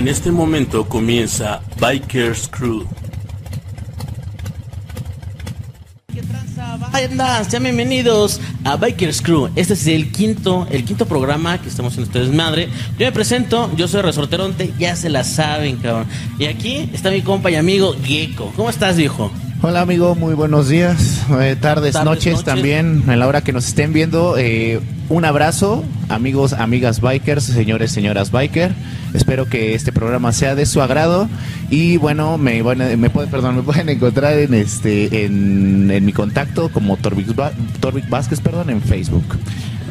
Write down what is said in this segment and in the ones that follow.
En este momento comienza Bikers Crew. ¿Qué tranza, bandas? Sean bienvenidos a Bikers Crew. Este es el quinto, el quinto programa que estamos en ustedes madre. Yo me presento, yo soy Resorteronte, ya se la saben, cabrón. Y aquí está mi compa y amigo Gecko. ¿Cómo estás, viejo? Hola amigo, muy buenos días, eh, tardes, Tardes, noches, noches. también, a la hora que nos estén viendo. eh, un abrazo, amigos, amigas bikers, señores, señoras biker. Espero que este programa sea de su agrado y bueno, me, a- me pueden, perdón, me pueden encontrar en este en, en mi contacto como Torvik, Va- Torvik Vázquez, perdón, en Facebook.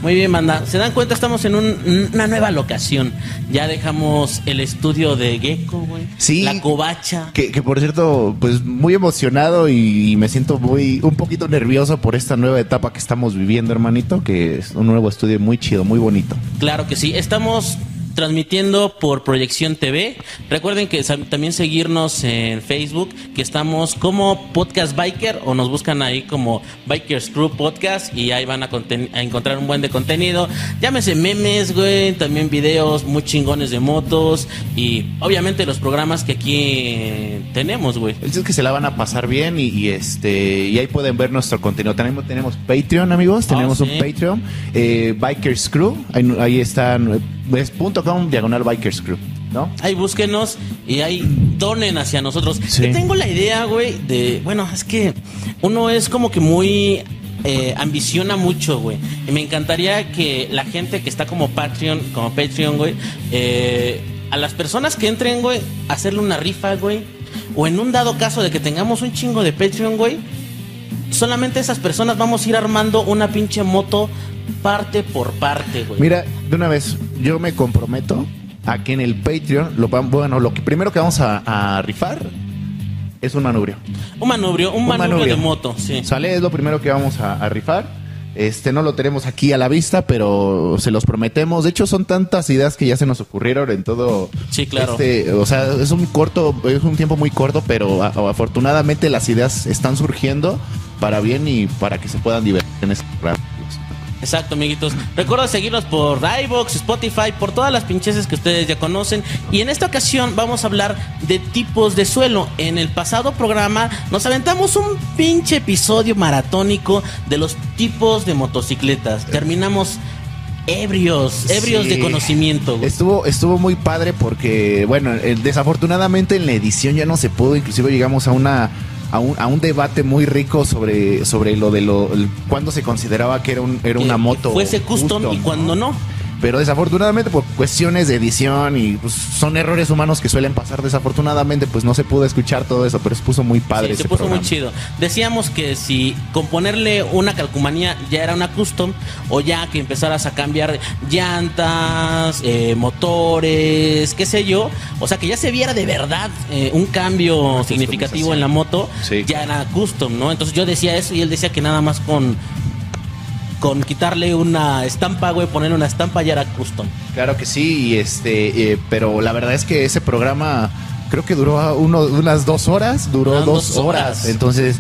Muy bien, banda. Se dan cuenta, estamos en un- una nueva locación. Ya dejamos el estudio de Gecko, güey. Sí. La covacha. Que, que por cierto, pues muy emocionado y, me siento muy un poquito nervioso por esta nueva etapa que estamos viviendo, hermanito, que es un nuevo estudio muy chido, muy bonito. Claro que sí. Estamos transmitiendo por Proyección TV. Recuerden que también seguirnos en Facebook, que estamos como Podcast Biker o nos buscan ahí como Bikers Crew Podcast y ahí van a, encontrar un buen de contenido. Llámese memes, güey, también videos muy chingones de motos y obviamente los programas que aquí eh, tenemos, güey. Es que se la van a pasar bien y, y, este y ahí pueden ver nuestro contenido. Tenemos, tenemos Patreon, amigos. Ah, Tenemos sí. un Patreon. eh, Bikers Crew. Ahí, ahí están. Es .com diagonal Bikers Crew. ¿No? Ahí búsquenos y ahí donen hacia nosotros. Sí. Yo tengo la idea, güey, de. Bueno, es que uno es como que muy. eh, ambiciona mucho, güey. Y me encantaría que la gente que está como Patreon, como Patreon, güey, eh, a las personas que entren, güey, hacerle una rifa, güey. O en un dado caso de que tengamos un chingo de Patreon, güey, solamente esas personas vamos a ir armando una pinche moto parte por parte, güey. Mira, de una vez, yo me comprometo a que en el Patreon, lo, bueno, lo que primero que vamos a, a rifar es un manubrio. Un manubrio, un, Un manubrio, manubrio. de moto, sí. Sale, es lo primero que vamos a, a rifar. Este no lo tenemos aquí a la vista, pero se los prometemos. De hecho, son tantas ideas que ya se nos ocurrieron en todo. Sí, claro. este, o sea, es un corto, es un tiempo muy corto, pero afortunadamente las ideas están surgiendo para bien y para que se puedan divertir en este programa. Exacto, amiguitos. Recuerda seguirnos por iVoox, Spotify, por todas las pincheses que ustedes ya conocen. Y en esta ocasión vamos a hablar de tipos de suelo. En el pasado programa nos aventamos un pinche episodio maratónico de los tipos de motocicletas. Terminamos ebrios, ebrios Sí. de conocimiento. güey. Estuvo, estuvo muy padre porque, bueno, eh, desafortunadamente en la edición ya no se pudo, inclusive llegamos a una a un, a un debate muy rico sobre, sobre lo de lo el- cuándo se consideraba que era un era una moto fuese custom, y cuando no. Pero desafortunadamente por cuestiones de edición y pues, son errores humanos que suelen pasar, desafortunadamente pues no se pudo escuchar todo eso, pero se puso muy padre Sí, se puso muy chido. Decíamos que si con ponerle una calcomanía ya era una custom, o ya que empezaras a cambiar llantas, eh, motores, qué sé yo, o sea que ya se viera de verdad eh, un cambio significativo en la moto, Sí. ya era custom, ¿no? Entonces yo decía eso y él decía que nada más con con quitarle una estampa, güey, poner una estampa ya era custom. Claro que sí, y este, eh, pero la verdad es que ese programa creo que duró uno- unas dos horas, duró dos, dos horas. horas. Entonces,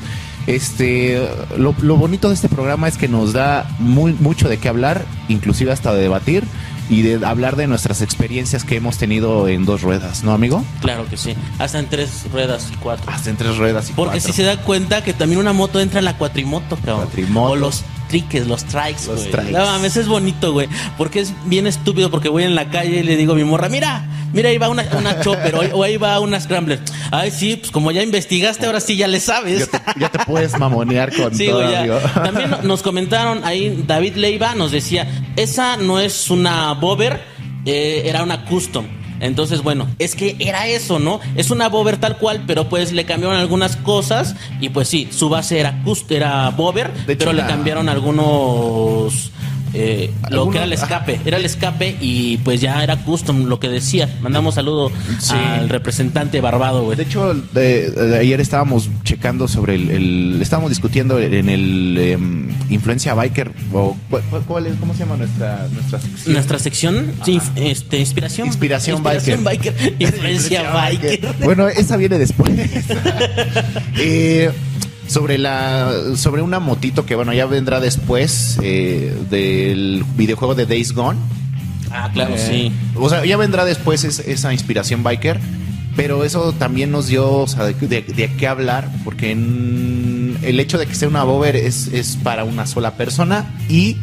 este, lo, lo bonito de este programa es que nos da muy, mucho de qué hablar, inclusive hasta de debatir y de hablar de nuestras experiencias que hemos tenido en dos ruedas, ¿no, amigo? Claro que sí. Hasta en tres ruedas y cuatro. Hasta en tres ruedas y Porque cuatro. si se da cuenta que también una moto entra en la cuatrimoto, cabrón. Cuatrimoto. O los triques, los trikes, Los güey. trikes. No mames, es bonito, güey. Porque es bien estúpido porque voy en la calle y le digo a mi morra, mira, mira, ahí va una, una chopper o, o ahí va una scrambler. Ay, sí, pues como ya investigaste, ahora sí ya le ya sabes. te, ya te puedes mamonear con Sí, todo, güey. También nos comentaron ahí, David Leiva nos decía, esa no es una Bober, eh, era una custom. Entonces, bueno, es que era eso, ¿no? Es una Bober tal cual, pero pues le cambiaron algunas cosas y pues sí, su base era era pero le cambiaron algunos eh, lo que era el escape, era el escape y pues ya era custom lo que decía. Mandamos saludo Sí. al representante Barbado, güey. De hecho, de- de ayer estábamos checando sobre el, el- estábamos discutiendo en el em, influencia biker o cu- cu- cuál es, cómo se llama nuestra nuestra sección. Nuestra sección, sí, inf- este, inspiración. Inspiración biker. Influencia biker. Bueno, esa viene después. Eh, sobre la sobre una motito que bueno ya vendrá después eh, del videojuego de Days Gone. Ah, claro, Eh, sí. O sea, ya vendrá después es- esa inspiración biker, pero eso también nos dio o sea, de, de- de qué hablar, porque en- el hecho de que sea una bober es, es para una sola persona y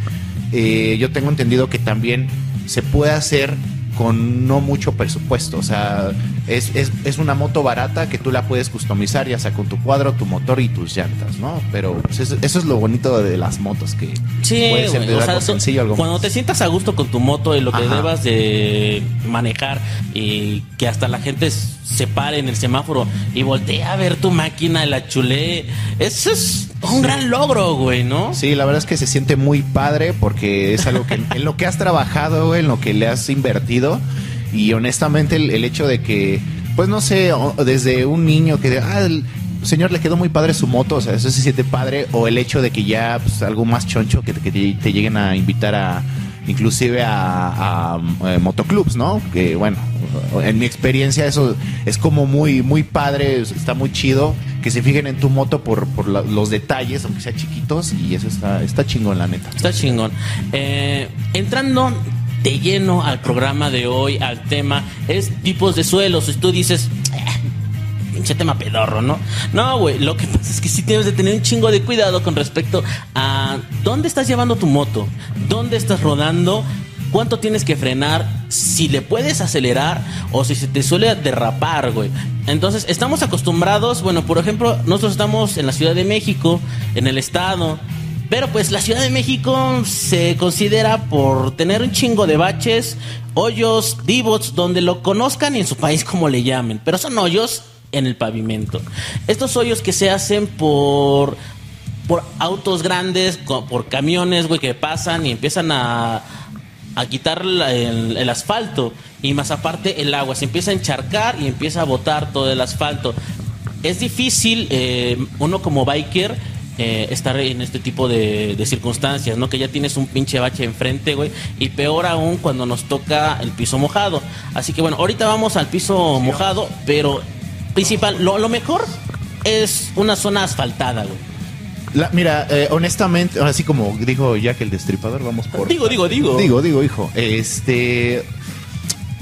eh, yo tengo entendido que también se puede hacer con no mucho presupuesto, o sea, es, es, es una moto barata que tú la puedes customizar, ya sea con tu cuadro, tu motor y tus llantas, ¿no? Pero pues, eso, eso es lo bonito de las motos, que Sí, puede ser de algo sea, sencillo, algo cuando más. te sientas a gusto con tu moto y lo que Ajá. debas de manejar y que hasta la gente s- se pare en el semáforo y voltee a ver tu máquina la chulé, eso es un gran logro, güey, ¿no? Sí, la verdad es que se siente muy padre porque es algo que en lo que has trabajado, güey, en lo que le has invertido. Y honestamente el, el hecho de que, pues no sé, desde un niño que, ah, el señor le quedó muy padre su moto, o sea, eso se siente padre. O el hecho de que ya pues, algo más choncho que, te- que te, te lleguen a invitar a inclusive a, a, eh, motoclubs, ¿no? Que bueno, en mi experiencia eso es como muy muy padre, es- está muy chido que se fijen en tu moto por, por los detalles, aunque sean chiquitos y eso está está chingón la neta. Está chingón. Eh, entrando de lleno al programa de hoy, al tema, es tipos de suelos. Y tú dices, "Eh, pinche tema pedorro, ¿no? No, güey, lo que pasa es que sí tienes de tener un chingo de cuidado con respecto a dónde estás llevando tu moto, dónde estás rodando, cuánto tienes que frenar, si le puedes acelerar o si se te suele derrapar, güey. Entonces, estamos acostumbrados, bueno, por ejemplo, nosotros estamos en la Ciudad de México, en el estado, pero pues la Ciudad de México se considera por tener un chingo de baches, hoyos, divots, donde lo conozcan y en su país como le llamen. Pero son hoyos en el pavimento. Estos hoyos que se hacen por por autos grandes, por camiones, güey, que pasan y empiezan a, a quitar el asfalto. Y más aparte el agua, se empieza a encharcar y empieza a botar todo el asfalto. Es difícil, eh, uno como biker, eh, estar en este tipo de, de circunstancias, ¿no? Que ya tienes un pinche bache enfrente, güey. Y peor aún cuando nos toca el piso mojado. Así que bueno, ahorita vamos al piso mojado, pero principal, lo, lo mejor es una zona asfaltada, güey. La- mira, eh, honestamente, así como dijo Jack el Destripador, vamos por Digo, digo, digo. Digo, digo, hijo. Este.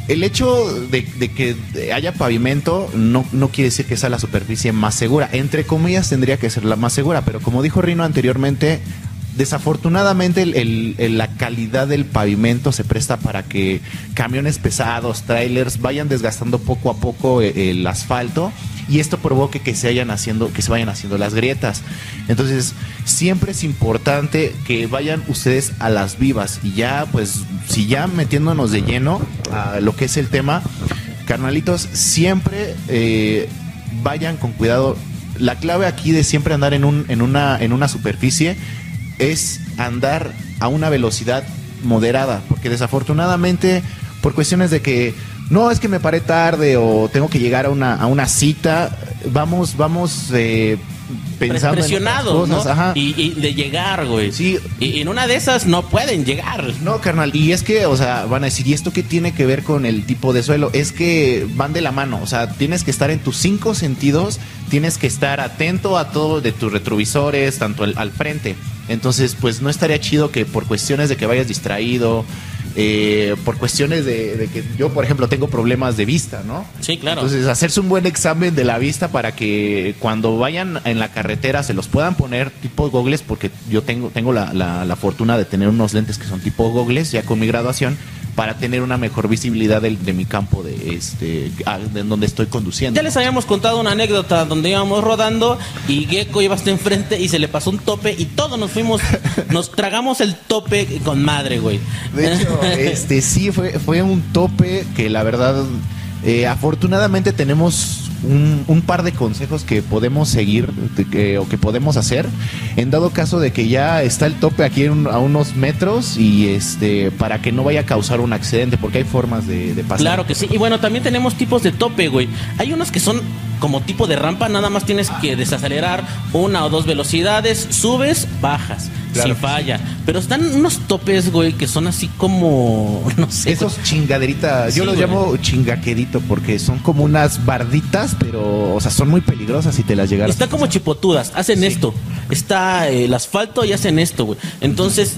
El hecho de, de que haya pavimento no, no quiere decir que sea la superficie más segura. Entre comillas tendría que ser la más segura, pero como dijo Rino anteriormente, desafortunadamente la calidad del pavimento se presta para que camiones pesados, trailers, vayan desgastando poco a poco eh, el asfalto y esto provoque que se haciendo que se vayan haciendo las grietas. Entonces, siempre es importante que vayan ustedes a las vivas y ya pues si ya metiéndonos de lleno a lo que es el tema, carnalitos, siempre eh, vayan con cuidado. La clave aquí de siempre andar un en una en una superficie es andar a una velocidad moderada, porque desafortunadamente por cuestiones de que no es que me paré tarde o tengo que llegar a una, a una cita, vamos, vamos eh, pensando presionados, en ¿no? ajá. Y, y de llegar, güey. Sí. Y, en una de esas no pueden llegar. No, carnal, y es que, o sea, van a decir, ¿y esto qué tiene que ver con el tipo de suelo? Es que van de la mano, o sea, tienes que estar en tus cinco sentidos, tienes que estar atento a todo de tus retrovisores, tanto al, al frente. Entonces, pues no estaría chido que por cuestiones de que vayas distraído, eh, por cuestiones de, de que yo, por ejemplo, tengo problemas de vista, ¿no? Sí, claro. Entonces, hacerse un buen examen de la vista para que cuando vayan en la carretera se los puedan poner tipo gogles, porque yo tengo, tengo la, la- la fortuna de tener unos lentes que son tipo gogles ya con mi graduación, para tener una mejor visibilidad del- de, mi campo de este de donde estoy conduciendo. Ya les habíamos contado una anécdota donde íbamos rodando y Gecko iba hasta enfrente y se le pasó un tope y todos nos fuimos, nos tragamos el tope con madre, güey. De hecho, este sí fue, fue un tope que la verdad, eh, afortunadamente tenemos un, un par de consejos que podemos seguir o que podemos hacer en dado caso de que ya está el tope aquí en a unos metros y este para que no vaya a causar un accidente porque hay formas de, de pasar. Claro que sí. Y bueno, también tenemos tipos de tope, güey. Hay unos que son como tipo de rampa, nada más tienes que desacelerar una o dos velocidades, subes, bajas, Claro sin falla. Pero están unos topes, güey, que son así como, no sé. Esos chingaderitas, yo Sí, los güey. llamo chingaquedito porque son como unas barditas, pero, o sea, son muy peligrosas si te las llegaras. Están como chipotudas, hacen Sí. esto. Está eh, el asfalto y hacen esto, güey. Entonces,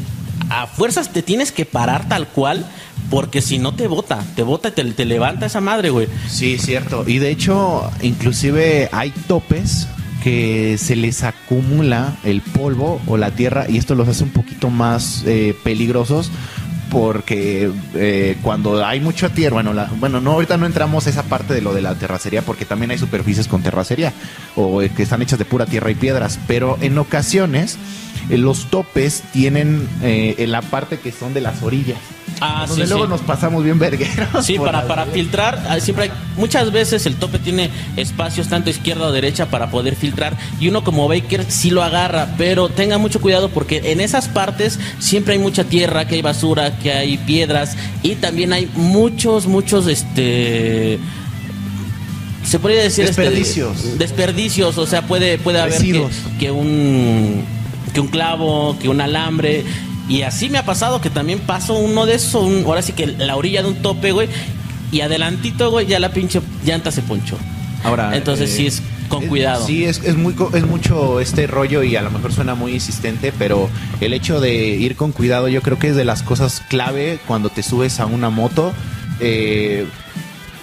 a fuerzas te tienes que parar tal cual, porque si no te bota, te bota y te, te levanta esa madre, güey. Sí, cierto. Y de hecho, inclusive hay topes que se les acumula el polvo o la tierra y esto los hace un poquito más eh, peligrosos porque eh, cuando hay mucha tierra, bueno, la- bueno, no ahorita no entramos a esa parte de lo de la terracería porque también hay superficies con terracería o eh, que están hechas de pura tierra y piedras, pero en ocasiones eh, los topes tienen eh, la parte que son de las orillas. Ah, donde sí, luego sí. nos pasamos bien vergueros. Sí, para, para filtrar, ah, siempre hay, muchas veces el tope tiene espacios tanto izquierda o derecha para poder filtrar y uno como baker sí lo agarra, pero tenga mucho cuidado porque en esas partes siempre hay mucha tierra, que hay basura, que hay piedras y también hay muchos, muchos, este... Se podría decir este, Desperdicios. desperdicios, o sea, puede, puede haber que un que un clavo, que un alambre. Y así me ha pasado que también pasó uno de esos, un- ahora sí que la orilla de un tope, güey. Y adelantito, güey, ya la pinche llanta se ponchó. Ahora, Entonces eh, sí es con es- cuidado. Sí, es, es muy es mucho este rollo y a lo mejor suena muy insistente, pero el hecho de ir con cuidado yo creo que es de las cosas clave cuando te subes a una moto. eh,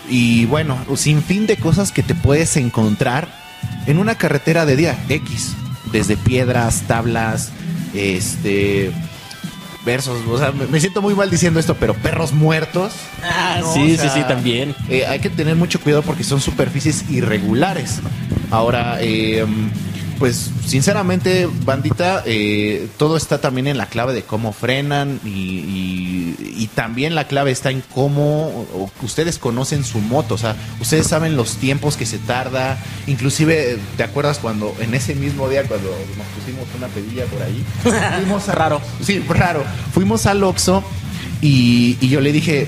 y bueno, sin fin de cosas que te puedes encontrar en una carretera de día X, desde piedras, tablas, este versos, o sea, me me siento muy mal diciendo esto, pero perros muertos. Ah, No, sí, o sea, sí, sí, también. eh, hay que tener mucho cuidado porque son superficies irregulares. Ahora, eh, pues sinceramente, bandita, eh, todo está también en la clave de cómo frenan y, y- y también la clave está en cómo ustedes conocen su moto. O sea, ustedes saben los tiempos que se tarda. Inclusive, ¿te acuerdas cuando en ese mismo día, cuando nos pusimos una pedilla por ahí? Fuimos a- Raro. Sí, raro. Fuimos al Oxxo y, y yo le dije,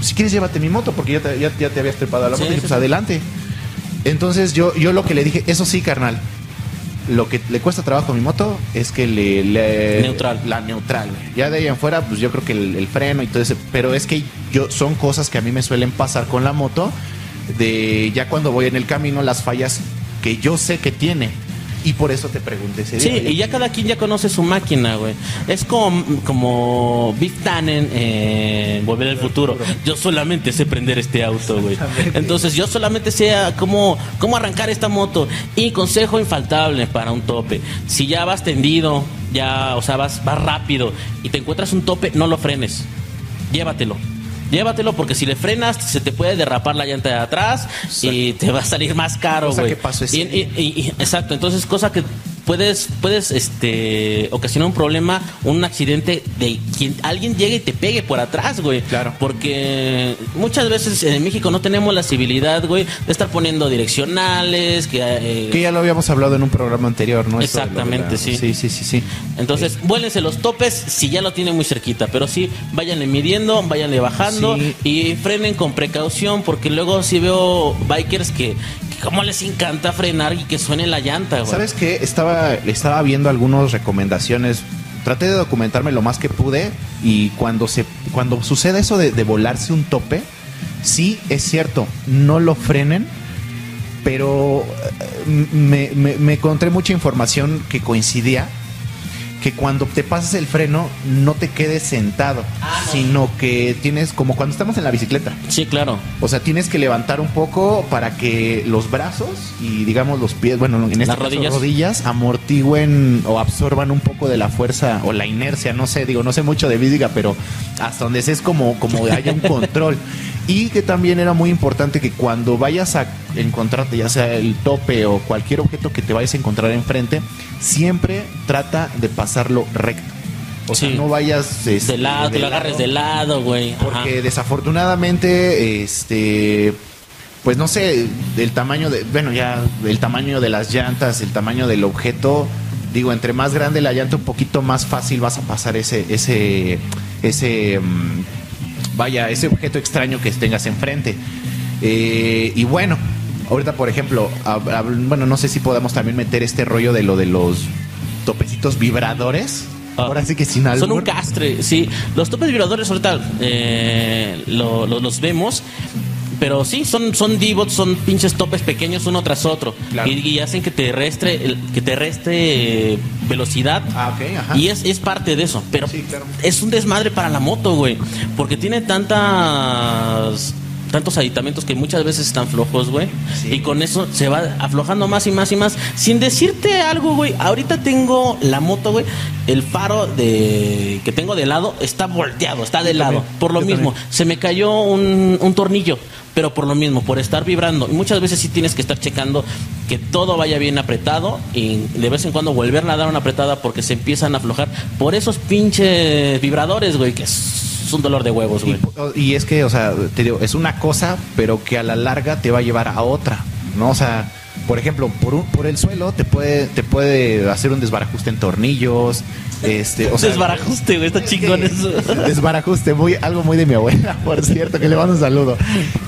si quieres llévate mi moto, porque ya te, ya, ya te habías trepado a la Sí, moto. Y dije, pues sí. adelante. Entonces yo, yo lo que le dije, eso sí, carnal. Lo que le cuesta trabajo a mi moto es que le... le- Neutral. La neutral. Ya de ahí en fuera, pues yo creo que el, el freno y todo eso. Pero es que yo son cosas que a mí me suelen pasar con la moto. De ya cuando voy en el camino, las fallas que yo sé que tiene. Y por eso te pregunté ese Sí, día. y ya cada quien ya conoce su máquina, güey. Es como, como Tannen en Volver al Futuro. Yo solamente sé prender este auto, güey. Entonces yo solamente sé cómo, cómo arrancar esta moto. Y consejo infaltable para un tope. Si ya vas tendido, ya, o sea, vas, vas rápido y te encuentras un tope, no lo frenes. Llévatelo. Llévatelo porque si le frenas se te puede derrapar la llanta de atrás y te va a salir más caro, Cosa güey. que pasó ese Y- y- y- y- exacto, entonces cosa que puedes puedes este ocasionar un problema, un accidente de quien alguien llegue y te pegue por atrás, güey. Claro. Porque muchas veces en México no tenemos la civilidad, güey, de estar poniendo direccionales, que eh, Que ya lo habíamos hablado en un programa anterior, ¿no? Exactamente, sí. Sí, sí, sí, sí. entonces, vuélense los topes si ya lo tienen muy cerquita, pero sí, váyanle midiendo, váyanle bajando Sí. y frenen con precaución, porque luego sí veo bikers que, como les encanta frenar y que suene la llanta, güey. ¿Sabes qué? Estaba, estaba viendo algunas recomendaciones. Traté de documentarme lo más que pude y cuando se cuando sucede eso de, volarse un tope, sí es cierto, no lo frenen, pero eh, me- me encontré mucha información que coincidía que cuando te pasas el freno no te quedes sentado, Ah, no. sino que tienes como cuando estamos en la bicicleta. Sí, claro. O sea, tienes que levantar un poco para que los brazos y digamos los pies, bueno, en este Las caso rodillas. rodillas amortigüen o absorban un poco de la fuerza o la inercia, no sé, digo, no sé mucho de física, pero hasta donde sé es como como haya un control. Y que también era muy importante que cuando vayas a encontrarte, ya sea el tope o cualquier objeto que te vayas a encontrar enfrente, siempre trata de pasarlo recto. O sea, no vayas este, De lado, te lo agarres de lado, güey. Ajá. porque desafortunadamente, este, pues no sé, el tamaño de, bueno, ya el tamaño de las llantas, el tamaño del objeto, digo, entre más grande la llanta, un poquito más fácil vas a pasar ese, ese, ese, mm, vaya, ese objeto extraño que tengas enfrente. Eh, y bueno, ahorita, por ejemplo, hab- hab- bueno, no sé si podamos también meter este rollo de lo de los topecitos vibradores. Ah. Ahora sí que sin Son albur. un castre, sí. Los topes vibradores ahorita eh, lo- lo- los vemos. Pero sí, son, son divots, son pinches topes pequeños uno tras otro. Claro. Y, y hacen que te restre, que te reste eh, velocidad. Ah, ok, ajá. Y es, es parte de eso. Pero Sí, claro. es un desmadre para la moto, güey. Porque tiene tantas tantos aditamentos que muchas veces están flojos, güey. Sí. Y con eso se va aflojando más y más y más. Sin decirte algo, güey. Ahorita tengo la moto, güey. El faro de que tengo de lado está volteado, está de Yo lado. también, Por lo yo mismo, también. se me cayó un, un tornillo. Pero por lo mismo, por estar vibrando. Y muchas veces sí tienes que estar checando que todo vaya bien apretado. Y de vez en cuando volverla a dar una apretada porque se empiezan a aflojar por esos pinches vibradores, güey. Que es un dolor de huevos, güey. Y, y es que, o sea, te digo, es una cosa, pero que a la larga te va a llevar a otra, ¿no? O sea, por ejemplo, por, un- por el suelo te puede, te puede hacer un desbarajuste en tornillos, este, o sea, Desbarajuste, güey. Está chingón eso. Desbarajuste, muy, algo muy de mi abuela, por cierto, que le mando un saludo.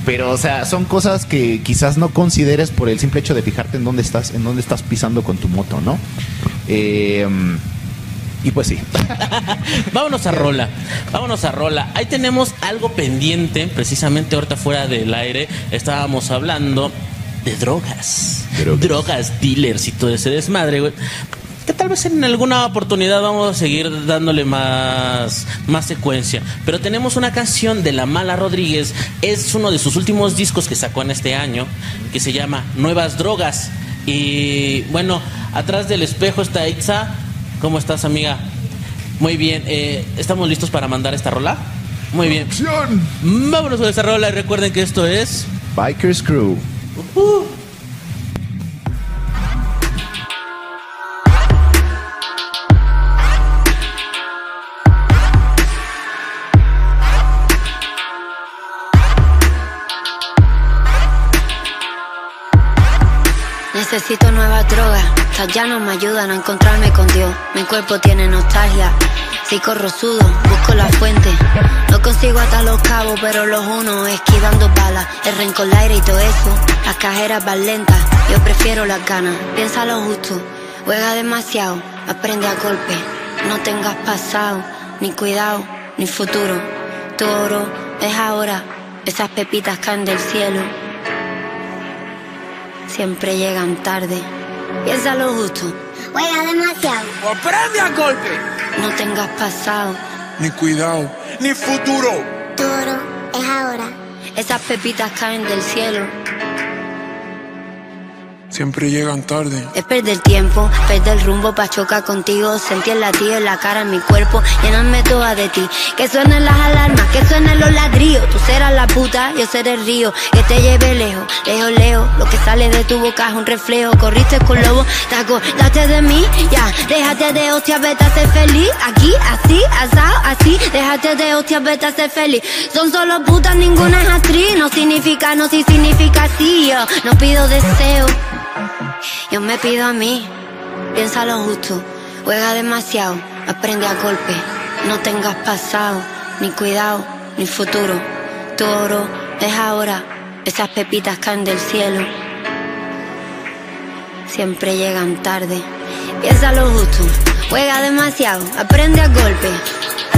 Pero, o sea, son cosas que quizás no consideres por el simple hecho de fijarte en dónde estás, en dónde estás pisando con tu moto, ¿no? Eh, y pues sí. Vámonos a Rola. Vámonos a Rola. Ahí tenemos algo pendiente, precisamente ahorita fuera del aire. Estábamos hablando de drogas. Drogas. Drogas, dealers y todo ese desmadre, güey. Que tal vez en alguna oportunidad vamos a seguir dándole más, más secuencia. Pero tenemos una canción de La Mala Rodríguez. Es uno de sus últimos discos que sacó en este año. Que se llama Nuevas Drogas. Y bueno, atrás del espejo está Itza. ¿Cómo estás, amiga? Muy bien, eh, ¿estamos listos para mandar esta rola? Muy bien. Vámonos con esta rola y recuerden que esto es... Bikers Crew. Necesito ya no me ayudan a encontrarme con Dios. Mi cuerpo tiene nostalgia, si corro sudo, busco la fuente. No consigo atar los cabos, pero los uno esquivando balas. El rencor, el aire y todo eso, las cajeras van lentas. Yo prefiero las ganas, piensa lo justo, juega demasiado, aprende a golpe. No tengas pasado, ni cuidado, ni futuro. Tu oro es ahora, esas pepitas caen del cielo siempre llegan tarde. Piensa lo justo, Juega demasiado. ¡Aprende a golpe! no tengas pasado. Ni cuidado, ni futuro. Tu oro es ahora. Esas pepitas caen del cielo. Siempre llegan tarde. Es perder tiempo, perder el rumbo pa' chocar contigo. Sentir el latido en la cara, en mi cuerpo, llenarme toda de ti. Que suenen las alarmas, que suenen los ladrillos. Tú serás la puta, yo seré el río. Que te lleve lejos, lejos, lejos. Lo que sale de tu boca es un reflejo. Corriste con lobo, te acordaste de mí. Ya, déjate de hostia, vete a ser feliz. Aquí, así, asado, así. Déjate de hostia, vete a ser feliz. Son solo putas, ninguna es actriz. No significa no, si significa sí. Yo no pido deseo. Yo me pido a mí, piensa lo justo, juega demasiado, aprende a golpe, no tengas pasado, ni cuidado, ni futuro. Tu oro es ahora, esas pepitas caen del cielo, siempre llegan tarde. Piensa lo justo, juega demasiado, aprende a golpe,